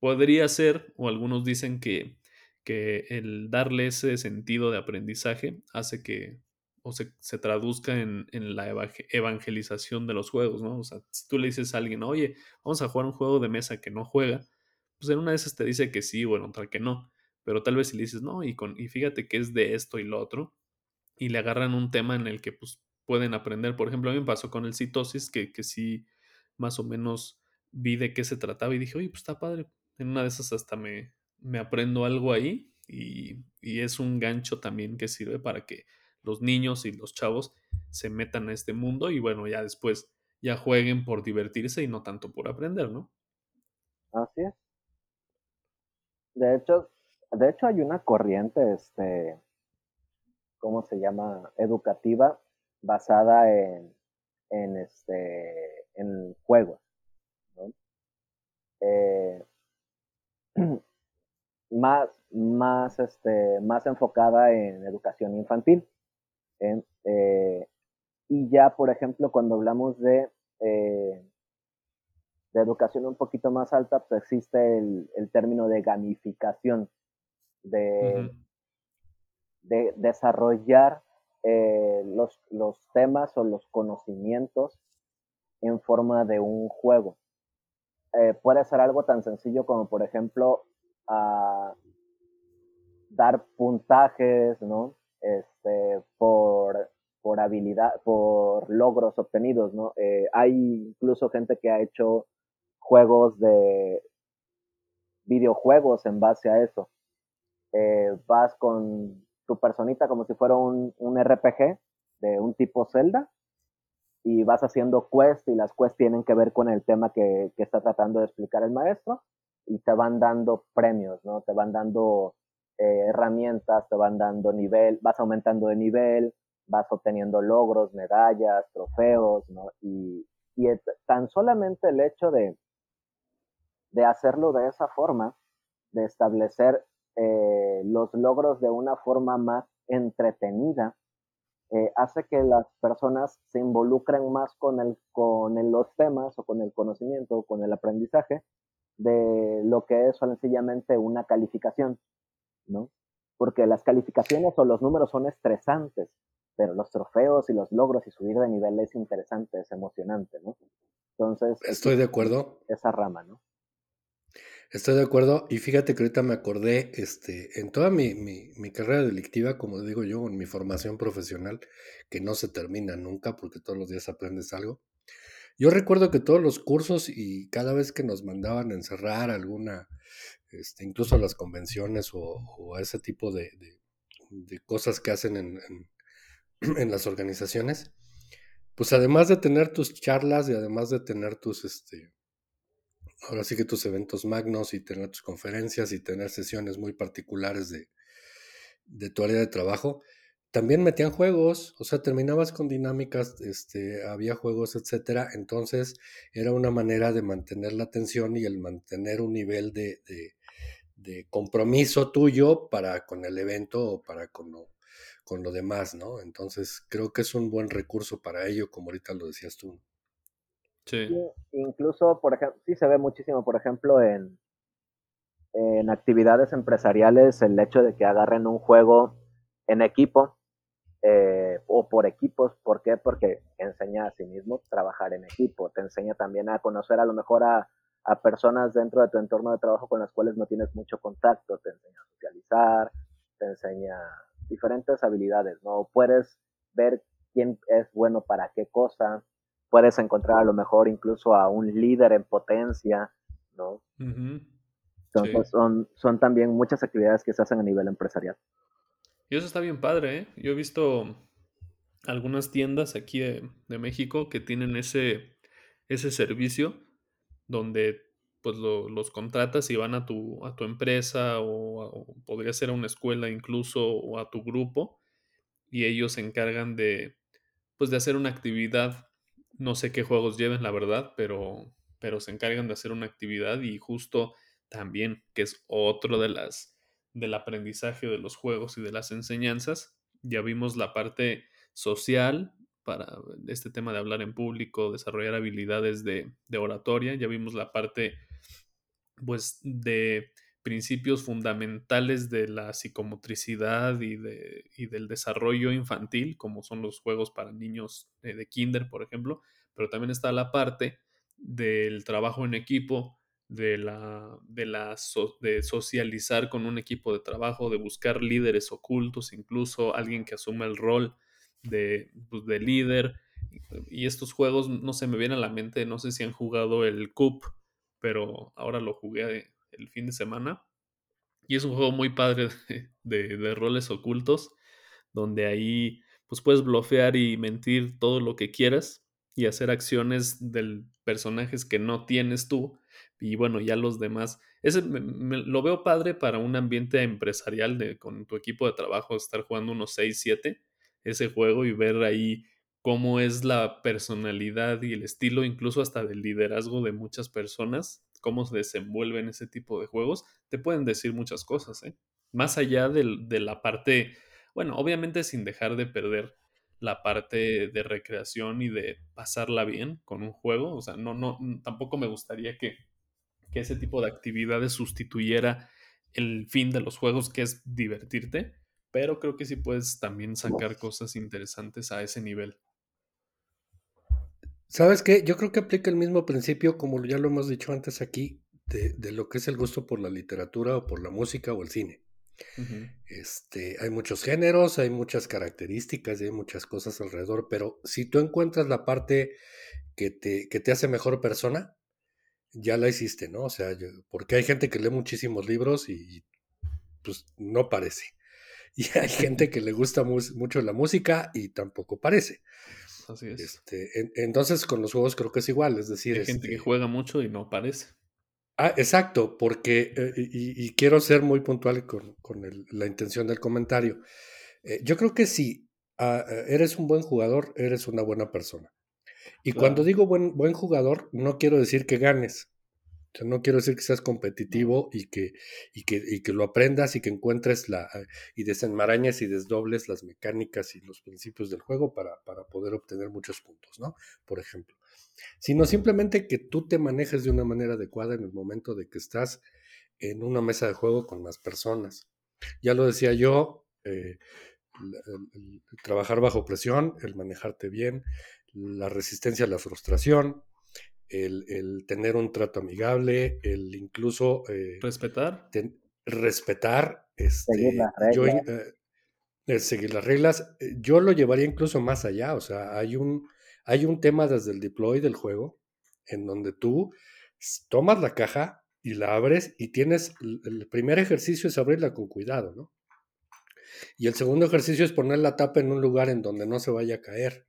Speaker 1: Podría ser, o algunos dicen que, que el darle ese sentido de aprendizaje hace que o se, se traduzca en, en, la evangelización de los juegos, ¿no? O sea, si tú le dices a alguien, oye, vamos a jugar un juego de mesa que no juega, pues en una de esas te dice que sí, o en otra que no. Pero tal vez si le dices, no, y, con, y fíjate que es de esto y lo otro, y le agarran un tema en el que pues pueden aprender. Por ejemplo, a mí me pasó con el citosis, que, que sí más o menos vi de qué se trataba y dije, oye, pues está padre. En una de esas hasta me, me aprendo algo ahí y, y es un gancho también que sirve para que los niños y los chavos se metan a este mundo y bueno, ya después ya jueguen por divertirse y no tanto por aprender, ¿no?
Speaker 3: Así es. De hecho, de hecho hay una corriente, este, ¿cómo se llama? Educativa basada en, en este, en juegos, ¿no? Eh, más, más, este, más enfocada en educación infantil. Eh, y ya, por ejemplo, cuando hablamos de, eh, de educación un poquito más alta, pues existe el, el término de gamificación, de, de desarrollar eh, los, los temas o los conocimientos en forma de un juego. Puede ser algo tan sencillo como, por ejemplo, dar puntajes, ¿no? Este, por, por habilidad, por logros obtenidos, ¿no? Eh, hay incluso gente que ha hecho juegos de videojuegos en base a eso. Eh, vas con tu personita como si fuera un, un RPG de un tipo Zelda y vas haciendo quests y las quests tienen que ver con el tema que, que está tratando de explicar el maestro y te van dando premios, ¿no? Te van dando eh, herramientas, te van dando nivel, vas aumentando de nivel, vas obteniendo logros, medallas, trofeos, ¿no? Y, y tan solamente el hecho de, de hacerlo de esa forma, de establecer eh, los logros de una forma más entretenida, eh, hace que las personas se involucren más con, el, con los temas o con el conocimiento o con el aprendizaje de lo que es sencillamente una calificación, ¿no? Porque las calificaciones o los números son estresantes, pero los trofeos y los logros y subir de nivel es interesante, es emocionante, ¿no? Entonces...
Speaker 2: Estoy de acuerdo.
Speaker 3: Esa rama, ¿no?
Speaker 2: Estoy de acuerdo. Y fíjate que ahorita me acordé, este, en toda mi, mi, mi, carrera delictiva, como digo yo, en mi formación profesional, que no se termina nunca porque todos los días aprendes algo. Yo recuerdo que todos los cursos y cada vez que nos mandaban a encerrar alguna, este, incluso las convenciones o, ese tipo de, de, cosas que hacen en, en, las organizaciones, pues además de tener tus charlas y además de tener tus, este, ahora sí que tus eventos magnos y tener tus conferencias y tener sesiones muy particulares de, de tu área de trabajo, también metían juegos, o sea, terminabas con dinámicas, este, había juegos, etcétera. Entonces, era una manera de mantener la atención y el mantener un nivel de, de, compromiso tuyo para con el evento o para con lo, con lo demás, ¿no? Entonces, creo que es un buen recurso para ello, como ahorita lo decías tú.
Speaker 3: Sí. incluso, por ejemplo, sí se ve muchísimo, por ejemplo, en, en actividades empresariales, el hecho de que agarren un juego en equipo eh, o por equipos. ¿Por qué? Porque enseña a sí mismo trabajar en equipo, te enseña también a conocer a lo mejor a, a personas dentro de tu entorno de trabajo con las cuales no tienes mucho contacto, te enseña a socializar, te enseña diferentes habilidades, ¿no? Puedes ver quién es bueno para qué cosa, puedes encontrar a lo mejor incluso a un líder en potencia, ¿no? Entonces son, son también muchas actividades que se hacen a nivel empresarial.
Speaker 1: Y eso está bien padre, ¿eh? Yo he visto algunas tiendas aquí de, México que tienen ese, ese servicio donde pues los contratas y van a tu, a tu empresa o, podría ser a una escuela incluso o a tu grupo y ellos se encargan de pues de hacer una actividad no sé qué juegos lleven la verdad pero pero se encargan de hacer una actividad y justo también que es otro de las del aprendizaje de los juegos y de las enseñanzas. Ya vimos la parte social para este tema de hablar en público, desarrollar habilidades de, oratoria. Ya vimos la parte, pues, de principios fundamentales de la psicomotricidad y, de, y del desarrollo infantil, como son los juegos para niños de, de kinder, por ejemplo. Pero también está la parte del trabajo en equipo, de la, de la de socializar con un equipo de trabajo, de buscar líderes ocultos, incluso alguien que asuma el rol de, pues, de líder. Y estos juegos no se me vienen a la mente, no sé si han jugado el CUP, pero ahora lo jugué el fin de semana. Y es un juego muy padre de, de roles ocultos, donde ahí pues puedes bloquear y mentir todo lo que quieras y hacer acciones del personajes que no tienes tú y bueno, ya los demás. Ese lo veo padre para un ambiente empresarial de con tu equipo de trabajo, estar jugando unos 6, 7, ese juego y ver ahí cómo es la personalidad y el estilo, incluso hasta del liderazgo de muchas personas, cómo se desenvuelven ese tipo de juegos, te pueden decir muchas cosas, ¿eh? Más allá de la parte, bueno, obviamente sin dejar de perder la parte de recreación y de pasarla bien con un juego, o sea, no, no, tampoco me gustaría que que ese tipo de actividades sustituyera el fin de los juegos, que es divertirte, pero creo que sí puedes también sacar cosas interesantes a ese nivel.
Speaker 2: ¿Sabes qué? Yo creo que aplica el mismo principio, como ya lo hemos dicho antes aquí, de, lo que es el gusto por la literatura o por la música o el cine. este, hay muchos géneros, hay muchas características y hay muchas cosas alrededor, pero si tú encuentras la parte que te, que te hace mejor persona, ya la hiciste, ¿no? O sea, porque hay gente que lee muchísimos libros y pues no parece. Y hay gente que le gusta mucho la música y tampoco parece.
Speaker 1: Así es.
Speaker 2: Este, entonces con los juegos creo que es igual, es decir...
Speaker 1: Hay gente que este juega mucho y no parece.
Speaker 2: Ah, exacto, porque, eh, y, quiero ser muy puntual con, la intención del comentario. Eh, yo creo que si ah, eres un buen jugador, eres una buena persona. Y cuando digo buen, buen jugador, no quiero decir que ganes. No quiero decir que seas competitivo y que, y que, y que lo aprendas y que encuentres la, ah, y desenmarañes y desdobles las mecánicas y los principios del juego para, para poder obtener muchos puntos, ¿no? Por ejemplo. Sino simplemente que tú te manejes de una manera adecuada en el momento de que estás en una mesa de juego con más personas. Ya lo decía yo, eh, trabajar bajo presión, el manejarte bien, la resistencia a la frustración, el, tener un trato amigable, el incluso...
Speaker 1: Eh, respetar.
Speaker 2: respetar. Este, seguir las reglas. Eh, seguir las reglas. Eh, yo lo llevaría incluso más allá. O sea, hay un, hay un tema desde el deploy del juego en donde tú tomas la caja y la abres y tienes, el primer ejercicio es abrirla con cuidado, ¿no? Y el segundo ejercicio es poner la tapa en un lugar en donde no se vaya a caer.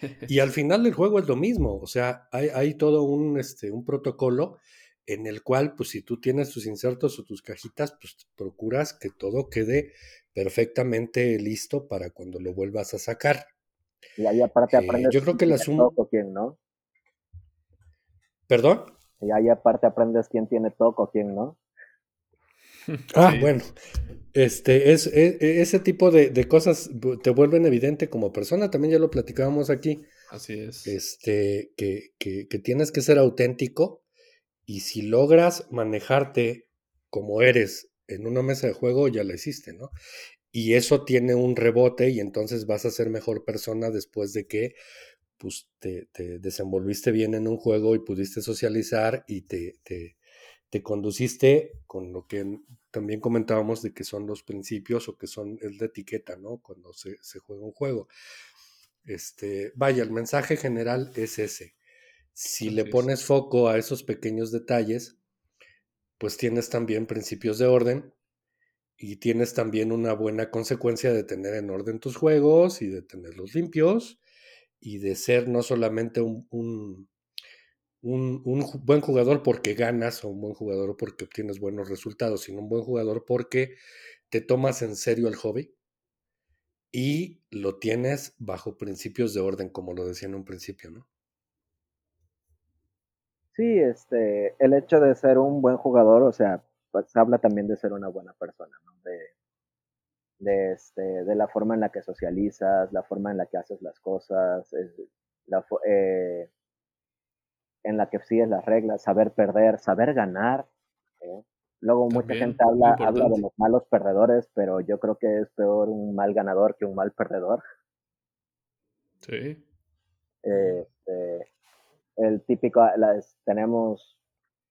Speaker 2: Y al final del juego es lo mismo, o sea, hay, hay todo un, este, un protocolo en el cual, pues si tú tienes tus insertos o tus cajitas, pues procuras que todo quede perfectamente listo para cuando lo vuelvas a sacar.
Speaker 3: Y ahí aparte
Speaker 2: Eh,
Speaker 3: aprendes
Speaker 2: yo creo que la suma...
Speaker 3: quién, ¿no?
Speaker 2: ¿Perdón?
Speaker 3: Y ahí aparte aprendes quién tiene todo con quién, ¿no?
Speaker 2: Ah,
Speaker 1: Sí,
Speaker 2: bueno, este, es, e- e- ese tipo de, de cosas te vuelven evidente como persona, también ya lo platicábamos aquí,
Speaker 1: así es.
Speaker 2: este, que, que, que tienes que ser auténtico y si logras manejarte como eres en una mesa de juego, ya la hiciste, ¿no? Y eso tiene un rebote y entonces vas a ser mejor persona después de que pues, te, te desenvolviste bien en un juego y pudiste socializar y te, te, te conduciste con lo que también comentábamos de que son los principios o que son es la etiqueta, ¿no? Cuando se, se juega un juego. Este, vaya, el mensaje general es ese. Si le pones foco a esos pequeños detalles, pues tienes también principios de orden y tienes también una buena consecuencia de tener en orden tus juegos y de tenerlos limpios y de ser no solamente un, un, un, buen jugador porque ganas o un buen jugador porque obtienes buenos resultados, sino un buen jugador porque te tomas en serio el hobby y lo tienes bajo principios de orden, como lo decía en un principio, ¿no?
Speaker 3: Sí, este, el hecho de ser un buen jugador, o sea, pues habla también de ser una buena persona, ¿no? De, este, de la forma en la que socializas, la forma en la que haces las cosas, es- la, eh, en la que sigues las reglas, saber perder, saber ganar. ¿eh? Luego mucha gente habla, habla de los malos perdedores, pero yo creo que es peor un mal ganador que un mal perdedor.
Speaker 1: Sí.
Speaker 3: Eh, este, el típico, las, tenemos,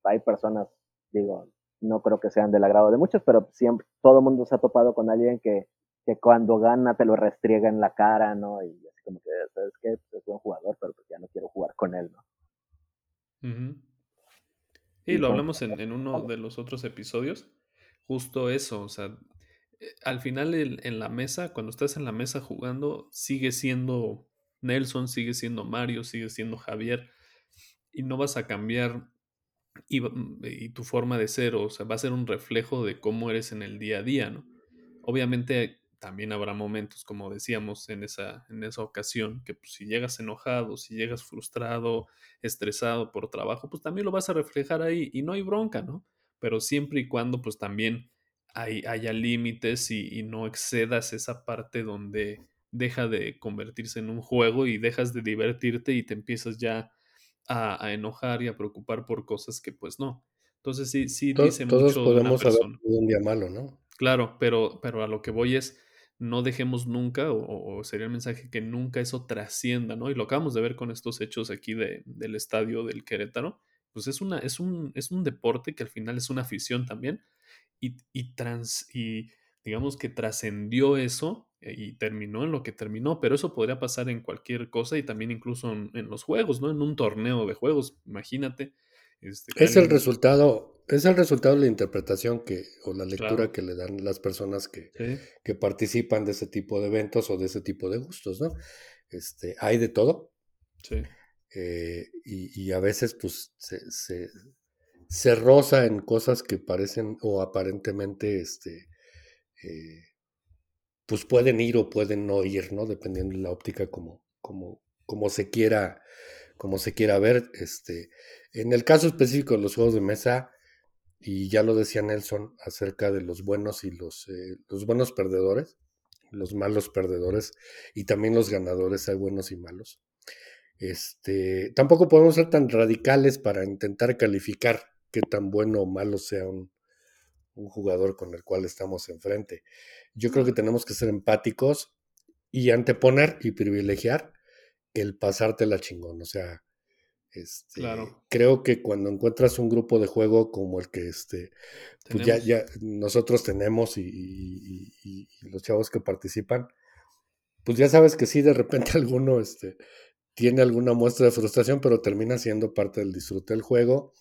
Speaker 3: hay personas, digo, no creo que sean del agrado de muchos, pero siempre, todo el mundo se ha topado con alguien que, que cuando gana te lo restriega en la cara, ¿no? Y así como que, ¿sabes qué? Pues es buen jugador, pero pues ya no quiero jugar con él, ¿no?
Speaker 1: Y
Speaker 3: Y
Speaker 1: lo hablamos en, en uno de los otros episodios, justo eso, o sea, eh, al final el- en la mesa, cuando estás en la mesa jugando, sigue siendo Nelson, sigue siendo Mario, sigue siendo Javier, y no vas a cambiar y, mm, y tu forma de ser, o sea, va a ser un reflejo de cómo eres en el día a día, ¿no? Obviamente también habrá momentos, como decíamos en esa, en esa ocasión, que pues, si llegas enojado, si llegas frustrado, estresado por trabajo, pues también lo vas a reflejar ahí y no hay bronca, ¿no? Pero siempre y cuando pues también hay, haya límites y, y no excedas esa parte donde deja de convertirse en un juego y dejas de divertirte y te empiezas ya a, a enojar y a preocupar por cosas que pues no. Entonces sí, sí
Speaker 2: To-
Speaker 1: dice
Speaker 2: todos
Speaker 1: mucho de una
Speaker 2: podemos haber
Speaker 1: persona.
Speaker 2: un día malo, ¿no?
Speaker 1: Claro, pero, pero a lo que voy es, no dejemos nunca, o, o sería el mensaje que nunca eso trascienda, ¿no? Y lo acabamos de ver con estos hechos aquí de, del estadio del Querétaro, pues es, una, es, un, es un deporte que al final es una afición también, y, y, trans, y digamos que trascendió eso eh, y terminó en lo que terminó, pero eso podría pasar en cualquier cosa y también incluso en, en los juegos, ¿no? En un torneo de juegos, imagínate. Este,
Speaker 2: Es el resultado, es el resultado de la interpretación que, o la lectura
Speaker 1: claro,
Speaker 2: que le dan las personas que,
Speaker 1: sí,
Speaker 2: que participan de ese tipo de eventos o de ese tipo de gustos, ¿no? Este, hay de todo,
Speaker 1: sí,
Speaker 2: eh, y, y a veces pues se, se, se roza en cosas que parecen o aparentemente este, eh, pues pueden ir o pueden no ir, ¿no? Dependiendo de la óptica como, como, como se quiera, como se quiera ver. Este, en el caso específico de los juegos de mesa, y ya lo decía Nelson acerca de los buenos y los, eh, los buenos perdedores, los malos perdedores, y también los ganadores, hay buenos y malos. Este, tampoco podemos ser tan radicales para intentar calificar qué tan bueno o malo sea un, un jugador con el cual estamos enfrente. Yo creo que tenemos que ser empáticos y anteponer y privilegiar el pasártela chingón. O sea, este,
Speaker 1: claro,
Speaker 2: creo que cuando encuentras un grupo de juego como el que este, pues ya, nosotros tenemos y, y- y- y los chavos que participan, pues ya sabes que sí, de repente alguno este, tiene alguna muestra de frustración, pero termina siendo parte del disfrute del juego.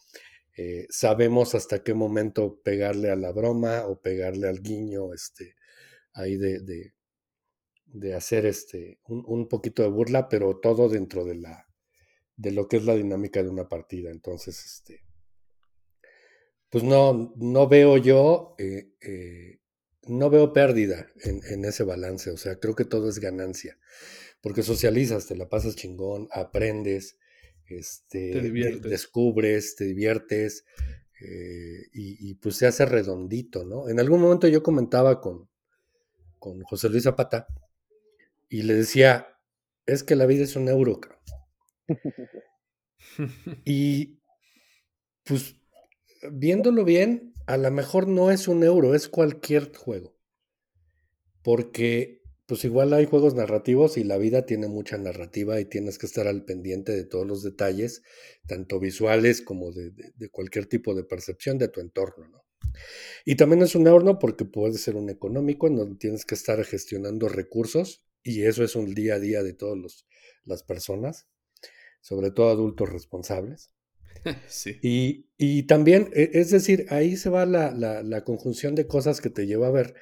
Speaker 2: Eh, sabemos hasta qué momento pegarle a la broma o pegarle al guiño, este, ahí de, de, de hacer este, un, un, poquito de burla, pero todo dentro de la de lo que es la dinámica de una partida. Entonces, este, pues no, no veo yo, eh, eh, no veo pérdida en, en, ese balance. O sea, creo que todo es ganancia. Porque socializas, te la pasas chingón, aprendes, este, te descubres, te diviertes, eh, y, y, pues se hace redondito, ¿no? En algún momento yo comentaba con, con José Luis Zapata y le decía, es que la vida es un euro. y pues viéndolo bien, a lo mejor no es un euro, es cualquier juego. Porque pues igual hay juegos narrativos y la vida tiene mucha narrativa y tienes que estar al pendiente de todos los detalles, tanto visuales como de, cualquier tipo de percepción de tu entorno, ¿no? Y también es un euro porque puede ser un económico en donde tienes que estar gestionando recursos y eso es un día a día de todas las personas sobre todo adultos responsables.
Speaker 1: Sí.
Speaker 2: Y, y, también, e, es decir, ahí se va la, la, la, conjunción de cosas que te lleva a ver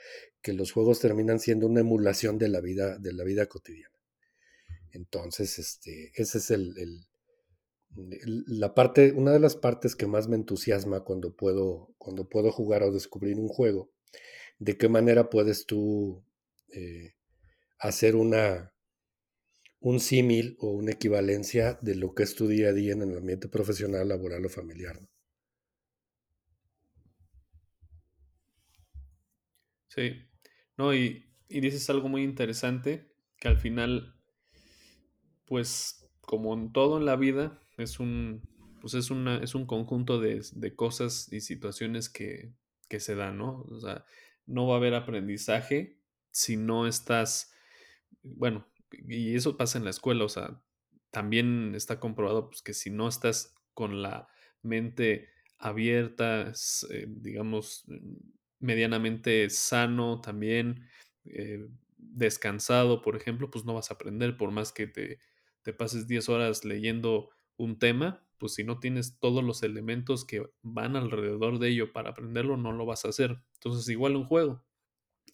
Speaker 2: que los juegos terminan siendo una emulación de la vida, de la vida cotidiana. Entonces, este, ese es el, el, la parte, una de las partes que más me entusiasma cuando puedo, cuando puedo jugar o descubrir un juego. De qué manera puedes tú eh, hacer una, un símil o una equivalencia de lo que es tu día a día en el ambiente profesional, laboral o familiar.
Speaker 1: Sí, no, y, y, dices algo muy interesante, que al final, pues como en todo en la vida, es un, pues es una, es un conjunto de, de cosas y situaciones que, que se dan, ¿no? O sea, no va a haber aprendizaje si no estás, bueno, y eso pasa en la escuela, o sea, también está comprobado pues, que si no estás con la mente abierta, eh, digamos, medianamente sano también, eh, descansado, por ejemplo, pues no vas a aprender, por más que te, te pases 10 horas leyendo un tema, pues si no tienes todos los elementos que van alrededor de ello para aprenderlo, no lo vas a hacer. Entonces, igual un juego.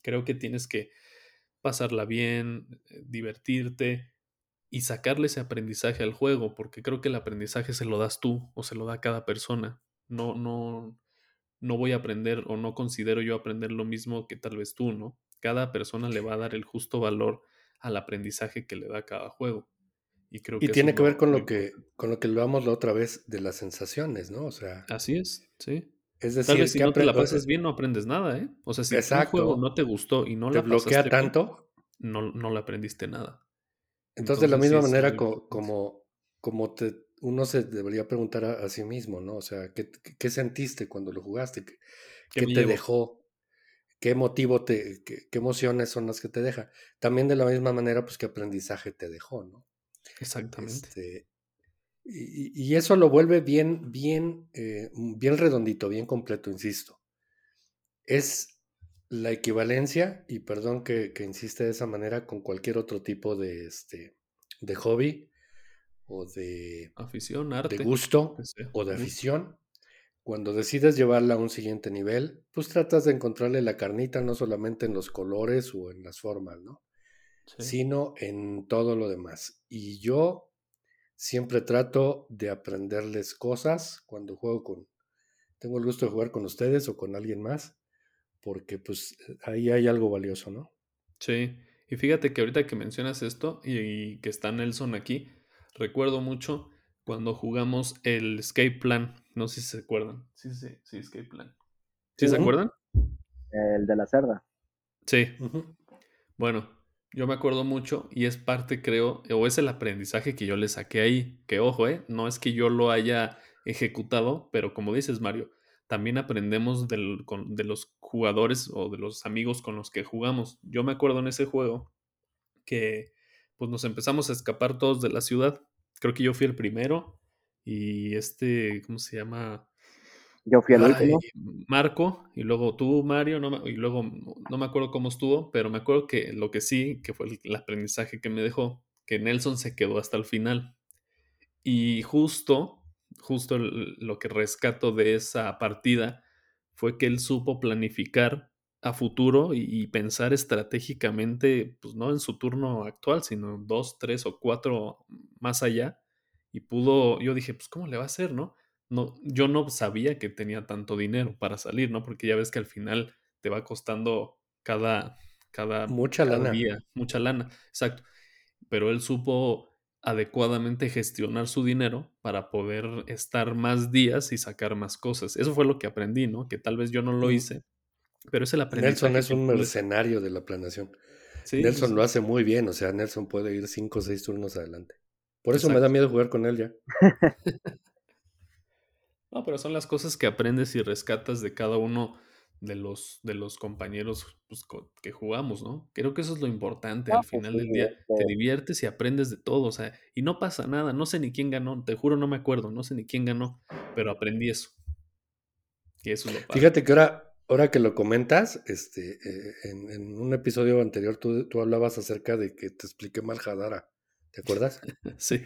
Speaker 1: Creo que tienes que pasarla bien, eh, divertirte y sacarle ese aprendizaje al juego, porque creo que el aprendizaje se lo das tú o se lo da cada persona. No, no, no voy a aprender o no considero yo aprender lo mismo que tal vez tú, ¿no? Cada persona le va a dar el justo valor al aprendizaje que le da cada juego.
Speaker 2: Y, creo y tiene que ver con lo que, con lo que hablamos la otra vez de las sensaciones, ¿no? O sea.
Speaker 1: Así es, sí.
Speaker 2: Es decir, Tal
Speaker 1: vez si no te la pases bien, no aprendes nada, ¿eh? O sea, si el juego no te gustó y no
Speaker 2: te bloquea tanto,
Speaker 1: no, no le aprendiste nada.
Speaker 2: Entonces, de la misma manera como, como te, uno se debería preguntar a, sí mismo, ¿no? O sea, ¿qué, qué sentiste cuando lo jugaste? ¿Qué, ¿Qué te dejó? ¿Qué motivo te, qué, qué, emociones son las que te deja? También de la misma manera, pues, qué aprendizaje te dejó, ¿no?
Speaker 1: Exactamente.
Speaker 2: Este, y, eso lo vuelve bien, bien, eh, bien redondito, bien completo, insisto. Es la equivalencia, y perdón que, insiste de esa manera, con cualquier otro tipo de, este, de hobby o de
Speaker 1: afición, arte,
Speaker 2: de gusto o de afición. Cuando decides llevarla a un siguiente nivel, pues tratas de encontrarle la carnita no solamente en los colores o en las formas, ¿no? Sino en todo lo demás. Y yo Siempre trato de aprenderles cosas cuando juego con, tengo el gusto de jugar con ustedes o con alguien más, porque pues ahí hay algo valioso, ¿no?
Speaker 1: Sí, y fíjate que ahorita que mencionas esto y, que está Nelson aquí, recuerdo mucho cuando jugamos el Escape Plan, no sé si se acuerdan. Sí, sí, sí, Escape Plan. ¿Sí se acuerdan?
Speaker 3: El de la cerda.
Speaker 1: Sí. Bueno, yo me acuerdo mucho y es parte, creo, o es el aprendizaje que yo le saqué ahí. Que ojo, ¿eh? No es que yo lo haya ejecutado, pero como dices, Mario, también aprendemos del, con, de los jugadores o de los amigos con los que jugamos. Yo me acuerdo en ese juego que pues nos empezamos a escapar todos de la ciudad. Creo que yo fui el primero y este, ¿cómo se llama?
Speaker 3: Yo fui el último.
Speaker 1: Marco, y luego tú, Mario, no y luego no me acuerdo cómo estuvo, pero me acuerdo que lo que sí, que fue el, aprendizaje que me dejó, que Nelson se quedó hasta el final. Y justo, justo lo que rescato de esa partida fue que él supo planificar a futuro y, pensar estratégicamente, pues no en su turno actual, sino dos, tres o cuatro más allá. Y pudo, yo dije, pues ¿cómo le va a hacer, no? No, yo no sabía que tenía tanto dinero para salir, ¿no? Porque ya ves que al final te va costando cada, cada,
Speaker 2: mucha lana.
Speaker 1: día, mucha lana, exacto. Pero él supo adecuadamente gestionar su dinero para poder estar más días y sacar más cosas. Eso fue lo que aprendí, ¿no? Que tal vez yo no lo hice, pero es el aprendizaje.
Speaker 2: Nelson es un mercenario de la planeación. Nelson lo hace muy bien, o sea, Nelson puede ir cinco o seis turnos adelante. Por eso me da miedo jugar con él ya.
Speaker 1: no, pero son las cosas que aprendes y rescatas de cada uno de los, de los compañeros pues, que jugamos, ¿no? Creo que eso es lo importante. Al pues final del día te este diviertes y aprendes de todo, o sea, y no pasa nada. No sé ni quién ganó, te juro, no me acuerdo, no sé ni quién ganó, pero aprendí eso.
Speaker 2: Y eso lo Fíjate que ahora, ahora que lo comentas, este, eh, en, un episodio anterior tú, tú, hablabas acerca de que te expliqué mal Hadara. ¿Te acuerdas?
Speaker 1: sí.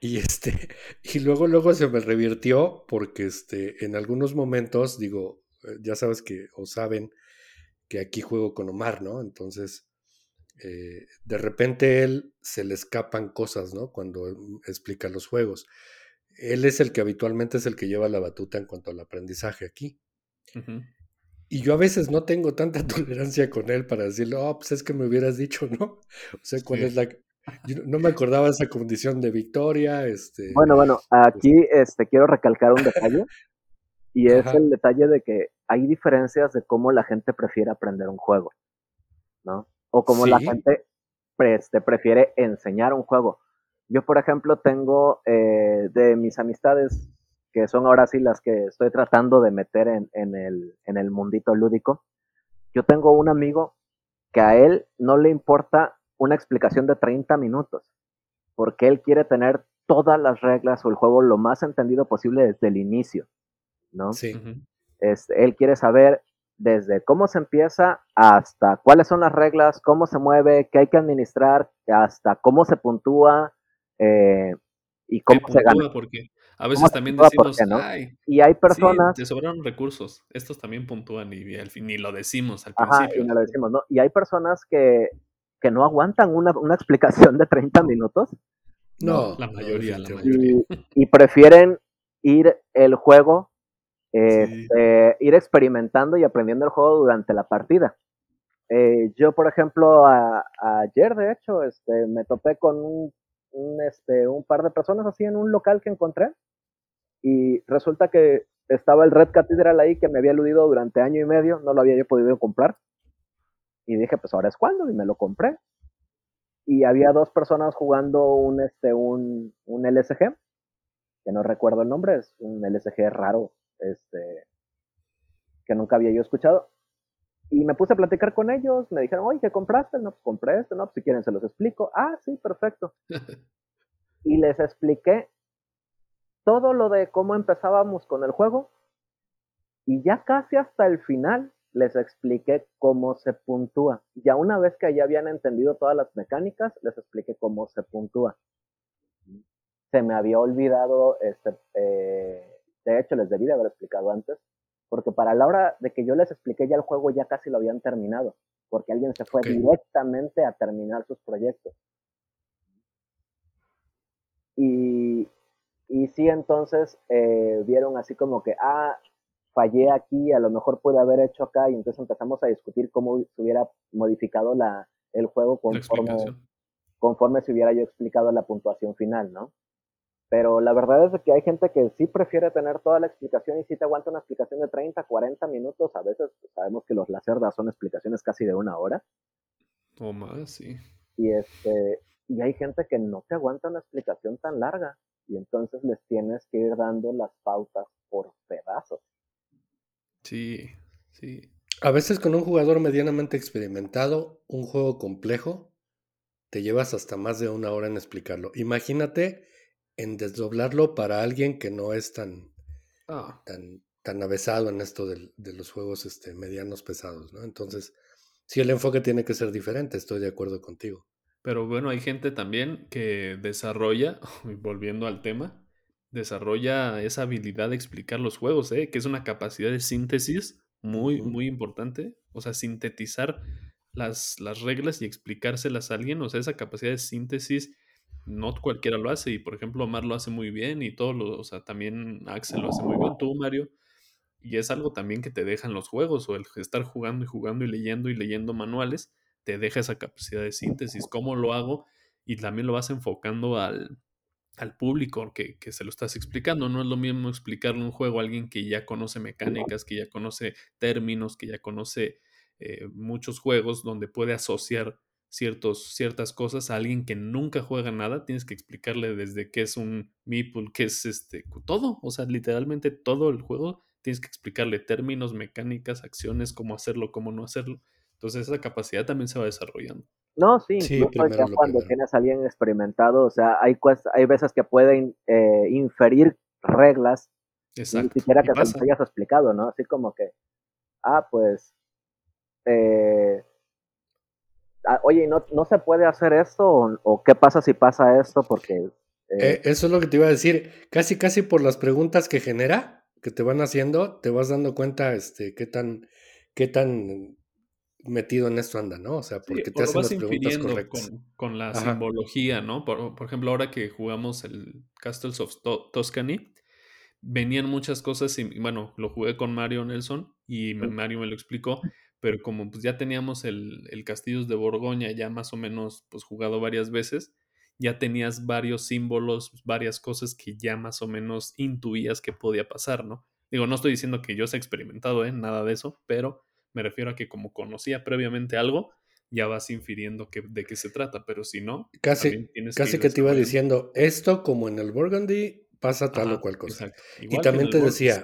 Speaker 2: Y este, y luego, luego se me revirtió porque este, en algunos momentos, digo, eh, ya sabes que, o saben, que aquí juego con Omar, ¿no? Entonces, eh, de repente él se le escapan cosas, ¿no? Cuando explica los juegos. Él es el que habitualmente es el que lleva la batuta en cuanto al aprendizaje aquí. Y yo a veces no tengo tanta tolerancia con él para decirle, oh, pues es que me hubieras dicho, ¿no? O sea, ¿cuál es la, no me acordaba de esa condición de victoria. Este,
Speaker 3: bueno, bueno, aquí este, quiero recalcar un detalle. Y es el detalle de que hay diferencias de cómo la gente prefiere aprender un juego, ¿no? O cómo la gente este, prefiere enseñar un juego. Yo, por ejemplo, tengo eh, de mis amistades, que son ahora sí las que estoy tratando de meter en, en, el, en el mundito lúdico, yo tengo un amigo que a él no le importa una explicación de 30 minutos, porque él quiere tener todas las reglas o el juego lo más entendido posible desde el inicio, ¿no?
Speaker 2: Sí.
Speaker 3: él quiere saber desde cómo se empieza hasta cuáles son las reglas, cómo se mueve, qué hay que administrar, hasta cómo se puntúa eh, y cómo se gana.
Speaker 1: Porque a veces también decimos,
Speaker 3: y hay personas...
Speaker 1: te sobraron recursos, estos también puntúan y al fin ni lo decimos al
Speaker 3: Ajá,
Speaker 1: principio.
Speaker 3: Y no lo decimos, ¿no? Y hay personas que que no aguantan una, una explicación de 30 minutos.
Speaker 1: No, la mayoría, la mayoría.
Speaker 3: Y, prefieren ir el juego, este, ir experimentando y aprendiendo el juego durante la partida. Eh, yo, por ejemplo, ayer, de hecho, este, me topé con un, un, este, un par de personas así en un local que encontré y resulta que estaba el Red Cathedral ahí que me había eludido durante año y medio, no lo había yo podido comprar. Y dije, pues ahora es cuando, y me lo compré. Y había dos personas jugando un, este, un, un LSG, que no recuerdo el nombre, es un LSG raro, este, que nunca había yo escuchado. Y me puse a platicar con ellos, me dijeron, oye, ¿qué compraste? No, pues compré este, no, pues si quieren se los explico. Ah, sí, perfecto. y les expliqué todo lo de cómo empezábamos con el juego. Y ya casi hasta el final les expliqué cómo se puntúa. Ya una vez que ya habían entendido todas las mecánicas, les expliqué cómo se puntúa. Se me había olvidado, este, eh, de hecho les debí de haber explicado antes, porque para la hora de que yo les expliqué ya el juego ya casi lo habían terminado, porque alguien se fue directamente a terminar sus proyectos. Y, y sí, entonces eh, vieron así como que, ah, fallé aquí, a lo mejor puede haber hecho acá, y entonces empezamos a discutir cómo se hubiera modificado la, el juego conforme, conforme se hubiera yo explicado la puntuación final, ¿no? Pero la verdad es que hay gente que sí prefiere tener toda la explicación y sí te aguanta una explicación de 30, 40 minutos. A veces sabemos que los lacerdas son explicaciones casi de una hora.
Speaker 1: O más, sí.
Speaker 3: Y, este, y hay gente que no te aguanta una explicación tan larga. Y entonces les tienes que ir dando las pautas por pedazos.
Speaker 1: Sí, sí.
Speaker 2: A veces con un jugador medianamente experimentado, un juego complejo, te llevas hasta más de una hora en explicarlo. Imagínate en desdoblarlo para alguien que no es tan, ah. tan, tan avesado en esto de, los juegos este, medianos pesados, ¿no? Entonces, sí, el enfoque tiene que ser diferente, estoy de acuerdo contigo.
Speaker 1: Pero bueno, hay gente también que desarrolla, volviendo al tema, desarrolla esa habilidad de explicar los juegos, ¿eh? que es una capacidad de síntesis muy, muy importante. O sea, sintetizar las, las reglas y explicárselas a alguien. O sea, esa capacidad de síntesis no cualquiera lo hace. Y por ejemplo, Omar lo hace muy bien y todo lo, o sea, también Axel lo hace muy bien, tú, Mario. Y es algo también que te dejan los juegos o el estar jugando y jugando y leyendo y leyendo manuales, te deja esa capacidad de síntesis. ¿Cómo lo hago? Y también lo vas enfocando al, al público que, que, se lo estás explicando. No es lo mismo explicarle un juego a alguien que ya conoce mecánicas, que ya conoce términos, que ya conoce eh, muchos juegos donde puede asociar ciertos, ciertas cosas a alguien que nunca juega nada. Tienes que explicarle desde qué es un meeple, qué es este, todo. O sea, literalmente todo el juego. Tienes que explicarle términos, mecánicas, acciones, cómo hacerlo, cómo no hacerlo. Entonces esa capacidad también se va desarrollando.
Speaker 3: No, sí, incluso ya cuando tienes a alguien experimentado, o sea, hay, hay veces que pueden eh, inferir reglas Exacto. ni siquiera que se los hayas explicado, ¿no? Así como que, ah, pues, eh, ah, oye, ¿no, ¿no se puede hacer esto? O, qué pasa si pasa esto? Porque...
Speaker 2: Eh, eh, eso es lo que te iba a decir. Casi, casi por las preguntas que genera, que te van haciendo, te vas dando cuenta este, qué tan, qué tan metido en esto anda, ¿no? O sea, porque te hacen las preguntas correctas.
Speaker 1: Con, con la simbología, ¿no? Por, por, ejemplo, ahora que jugamos el Castles of Toscany, venían muchas cosas y, bueno, lo jugué con Mario Nelson y Mario me lo explicó, pero como pues ya teníamos el, el Castillos de Borgoña ya más o menos pues jugado varias veces, ya tenías varios símbolos, varias cosas que ya más o menos intuías que podía pasar, ¿no? Digo, no estoy diciendo que yo se experimentado en ¿eh? nada de eso, pero me refiero a que como conocía previamente algo, ya vas infiriendo que, de qué se trata, pero si no,
Speaker 2: casi, casi que, te iba diciendo, esto como en el Burgundy pasa tal o cual cosa. Y también te decía,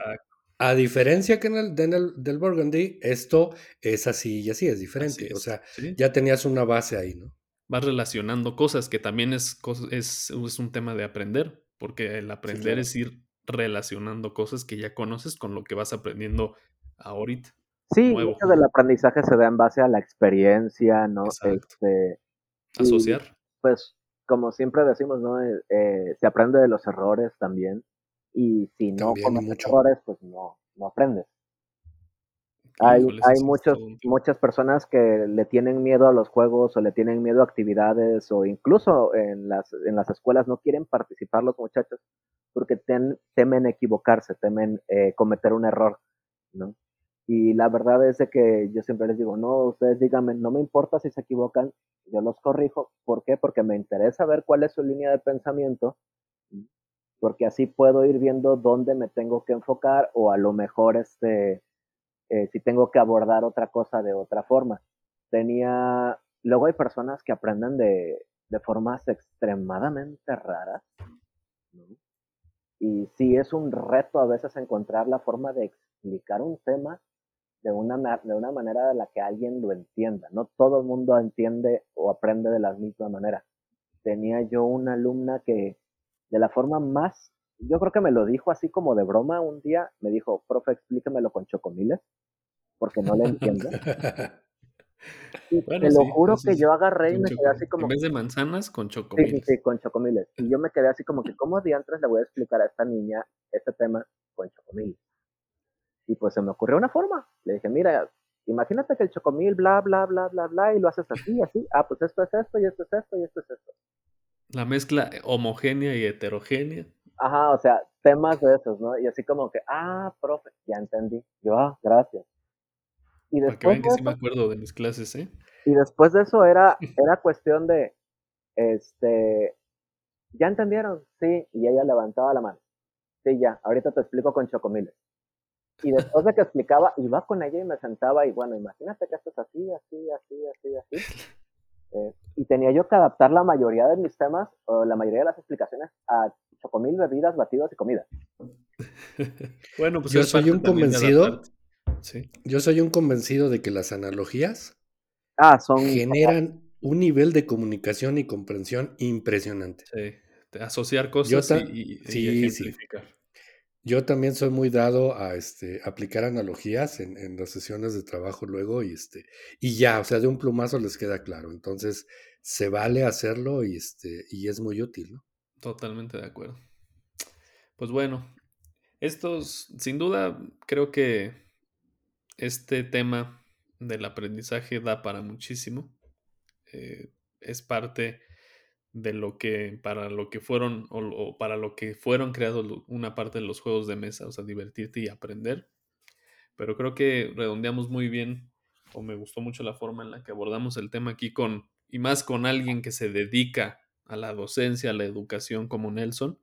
Speaker 2: a diferencia que en el, del Burgundy, esto es así y así, es diferente. o sea, ya tenías una base ahí, ¿no?
Speaker 1: Vas relacionando cosas que también es, es, es un tema de aprender, porque el aprender es ir relacionando cosas que ya conoces con lo que vas aprendiendo ahorita.
Speaker 3: Sí, mucho del aprendizaje se da en base a la experiencia, ¿no? Este,
Speaker 1: Asociar.
Speaker 3: pues, como siempre decimos, ¿no? Eh, eh, se aprende de los errores también. Y si no cometes errores, pues no, no aprendes. Hay, hay muchos, muchas personas que le tienen miedo a los juegos o le tienen miedo a actividades o incluso en las, en las escuelas no quieren participar los muchachos porque temen equivocarse, temen eh, cometer un error, ¿no? Y la verdad es de que yo siempre les digo, no, ustedes díganme, no me importa si se equivocan, yo los corrijo. ¿Por qué? Porque me interesa ver cuál es su línea de pensamiento, porque así puedo ir viendo dónde me tengo que enfocar o a lo mejor este, eh, si tengo que abordar otra cosa de otra forma. Tenía, luego hay personas que aprenden de, de formas extremadamente raras, y sí es un reto a veces encontrar la forma de explicar un tema de una, de una manera de la que alguien lo entienda. No todo el mundo entiende o aprende de la misma manera. Tenía yo una alumna que de la forma más, yo creo que me lo dijo así como de broma un día, me dijo, profe, explíquemelo con chocomiles, porque no le entiendo. Y te lo juro que yo agarré y me quedé así como...
Speaker 1: En vez de manzanas, con chocomiles.
Speaker 3: Sí, sí, con chocomiles. Y yo me quedé así como que, ¿cómo diantres le voy a explicar a esta niña este tema con chocomiles? Y pues se me ocurrió una forma. Le dije, mira, imagínate que el chocomil, bla, bla, bla, bla, bla, y lo haces así, así. Ah, pues esto es esto, y esto es esto, y esto es esto.
Speaker 1: La mezcla homogénea y heterogénea.
Speaker 3: Ajá, o sea, temas de esos, ¿no? Y así como que, ah, profe, ya entendí. Yo, ah, gracias.
Speaker 1: Y después Para que vean que sí me acuerdo de mis clases, ¿eh?
Speaker 3: Y después de eso era, era cuestión de, este, ¿ya entendieron? Sí, y ella levantaba la mano. Sí, ya, ahorita te explico con chocomiles. Y después de que explicaba, iba con ella y me sentaba y bueno, imagínate que esto es así, así, así, así, así. Eh, y tenía yo que adaptar la mayoría de mis temas o la mayoría de las explicaciones a chocomil, bebidas, batidos y comida.
Speaker 2: bueno, pues yo soy un convencido. Sí. Yo soy un convencido de que las analogías
Speaker 3: ah, son,
Speaker 2: generan un nivel de comunicación y comprensión impresionante.
Speaker 1: Sí, asociar cosas y, y, ejemplificar.
Speaker 2: Yo también soy muy dado a este, aplicar analogías en, las sesiones de trabajo luego y, este, y ya, o sea, de un plumazo les queda claro. Entonces, se vale hacerlo y, este, y es muy útil, ¿no?
Speaker 1: Totalmente de acuerdo. Pues bueno, estos, sin duda, creo que este tema del aprendizaje da para muchísimo. Eh, es parte de lo que para lo que fueron o, para lo que fueron creados una parte de los juegos de mesa, o sea, divertirte y aprender. Pero creo que redondeamos muy bien o me gustó mucho la forma en la que abordamos el tema aquí con y más con alguien que se dedica a la docencia, a la educación como Nelson.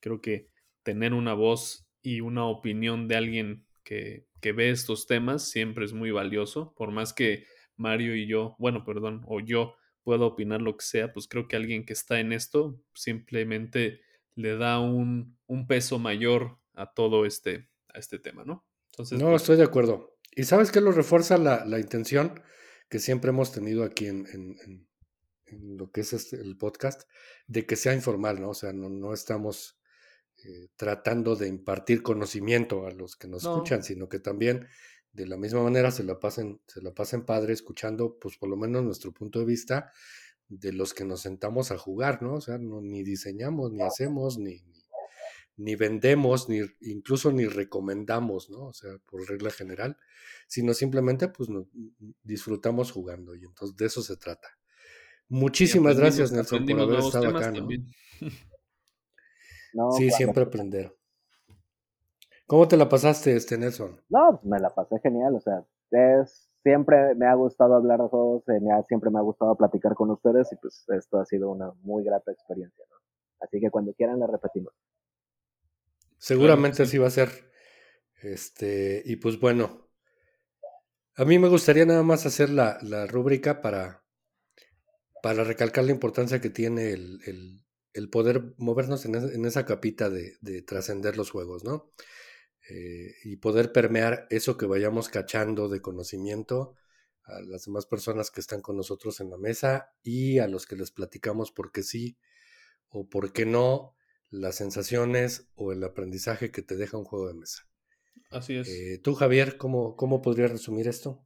Speaker 1: Creo que tener una voz y una opinión de alguien que, que ve estos temas siempre es muy valioso, por más que Mario y yo, bueno, perdón, o yo pueda opinar lo que sea, pues creo que alguien que está en esto simplemente le da un, un peso mayor a todo este, a este tema, ¿no?
Speaker 2: Entonces, no, pues estoy de acuerdo. ¿Y sabes qué lo refuerza la, la intención que siempre hemos tenido aquí en, en, en, lo que es este, el podcast? De que sea informal, ¿no? O sea, no, no estamos eh, tratando de impartir conocimiento a los que nos escuchan, sino que también de la misma manera se la pasen, se la pasen padre escuchando, pues por lo menos nuestro punto de vista de los que nos sentamos a jugar, ¿no? O sea, no, ni diseñamos, ni hacemos, ni, ni, vendemos, ni incluso ni recomendamos, ¿no? O sea, por regla general, sino simplemente pues nos, disfrutamos jugando y entonces de eso se trata. Muchísimas gracias, Nelson, por haber estado acá, ¿no? sí, siempre aprender. ¿Cómo te la pasaste, este Nelson?
Speaker 3: No, me la pasé genial, o sea, es, siempre me ha gustado hablar de juegos, eh, me siempre me ha gustado platicar con ustedes y pues esto ha sido una muy grata experiencia, ¿no? Así que cuando quieran la repetimos.
Speaker 2: Seguramente así va a ser. Este, y pues bueno, a mí me gustaría nada más hacer la, la rúbrica para, para recalcar la importancia que tiene el, el, el poder movernos en, en, esa capita de, de trascender los juegos, ¿no? Eh, y poder permear eso que vayamos cachando de conocimiento a las demás personas que están con nosotros en la mesa y a los que les platicamos por qué sí o por qué no las sensaciones o el aprendizaje que te deja un juego de mesa.
Speaker 1: Así es.
Speaker 2: Eh, tú, Javier, ¿cómo, ¿cómo podrías resumir esto?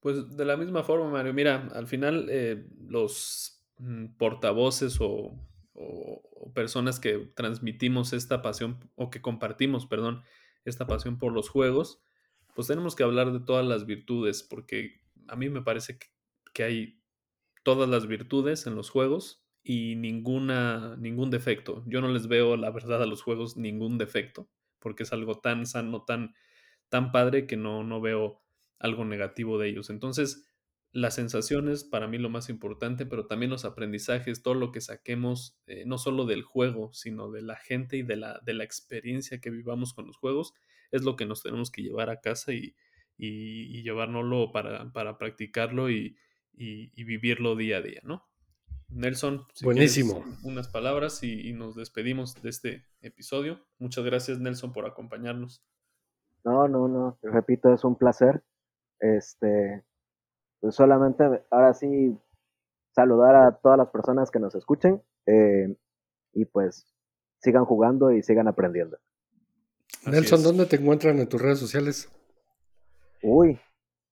Speaker 1: Pues de la misma forma, Mario. Mira, al final eh, los mm, portavoces o, o, personas que transmitimos esta pasión o que compartimos, perdón, esta pasión por los juegos, pues tenemos que hablar de todas las virtudes, porque a mí me parece que, hay todas las virtudes en los juegos y ninguna, ningún defecto. Yo no les veo, la verdad, a los juegos ningún defecto, porque es algo tan sano, tan, tan padre que no, no veo algo negativo de ellos. Entonces, las sensaciones, para mí lo más importante, pero también los aprendizajes, todo lo que saquemos, eh, no solo del juego, sino de la gente y de la, de la experiencia que vivamos con los juegos, es lo que nos tenemos que llevar a casa y, y, llevárnoslo para, para practicarlo y, y, vivirlo día a día, ¿no? Nelson,
Speaker 2: si Buenísimo.
Speaker 1: unas palabras y, nos despedimos de este episodio. Muchas gracias, Nelson, por acompañarnos.
Speaker 3: No, no, no, repito, es un placer. Este, pues solamente ahora sí saludar a todas las personas que nos escuchen eh, y pues sigan jugando y sigan aprendiendo.
Speaker 2: Nelson, ¿dónde te encuentran en tus redes sociales?
Speaker 3: Uy,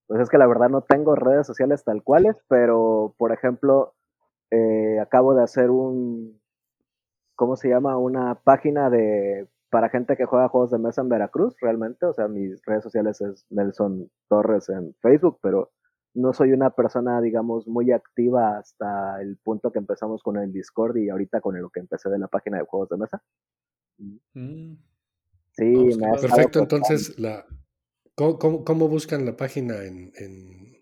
Speaker 3: pues es que la verdad no tengo redes sociales tal cuales, pero por ejemplo, eh, acabo de hacer un, ¿cómo se llama? Una página de para gente que juega juegos de mesa en Veracruz, realmente. O sea, mis redes sociales es Nelson Torres en Facebook, pero no soy una persona, digamos, muy activa hasta el punto que empezamos con el Discord y ahorita con lo que empecé de la página de juegos de mesa.
Speaker 2: Mm. Sí, pues me Perfecto, entonces, la, ¿cómo, buscan la página en,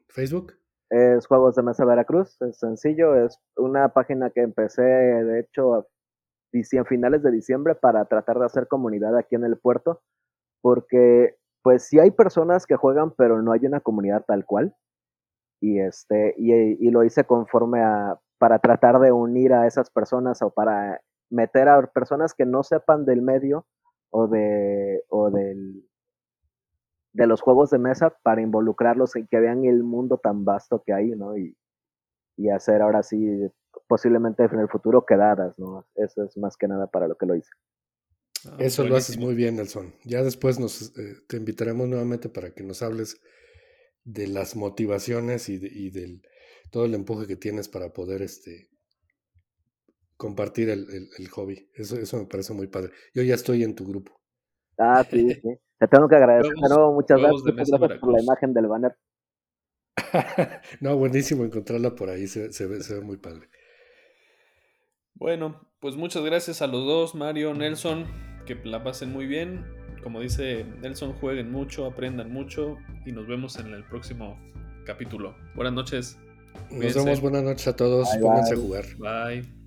Speaker 2: Facebook?
Speaker 3: Es Juegos de Mesa Veracruz, es sencillo, es una página que empecé, de hecho, a, a finales de diciembre para tratar de hacer comunidad aquí en el puerto, porque pues sí hay personas que juegan, pero no hay una comunidad tal cual y, este, y, lo hice conforme a, para tratar de unir a esas personas o para meter a personas que no sepan del medio o de, o del, de los juegos de mesa para involucrarlos y que vean el mundo tan vasto que hay, ¿no? Y, y hacer ahora sí, posiblemente en el futuro quedadas, ¿no? Eso es más que nada para lo que lo hice.
Speaker 2: Ah, Eso lo haces muy bien, Nelson. Ya después nos eh, te invitaremos nuevamente para que nos hables de las motivaciones y, y, del todo el empuje que tienes para poder este compartir el, el, hobby. Eso, eso me parece muy padre. Yo ya estoy en tu grupo.
Speaker 3: Ah, sí, sí. Te tengo que agradecer de nuevo, muchas
Speaker 1: de
Speaker 3: gracias, por la imagen del banner.
Speaker 2: no, buenísimo encontrarla por ahí, se, se ve, se ve muy padre.
Speaker 1: Bueno, pues muchas gracias a los dos, Mario, Nelson, que la pasen muy bien. Como dice Nelson, jueguen mucho, aprendan mucho y nos vemos en el próximo capítulo. Buenas noches.
Speaker 2: Nos vemos, buenas noches a todos,
Speaker 3: Bye,
Speaker 2: pónganse
Speaker 3: bye.
Speaker 2: a jugar.
Speaker 1: Bye.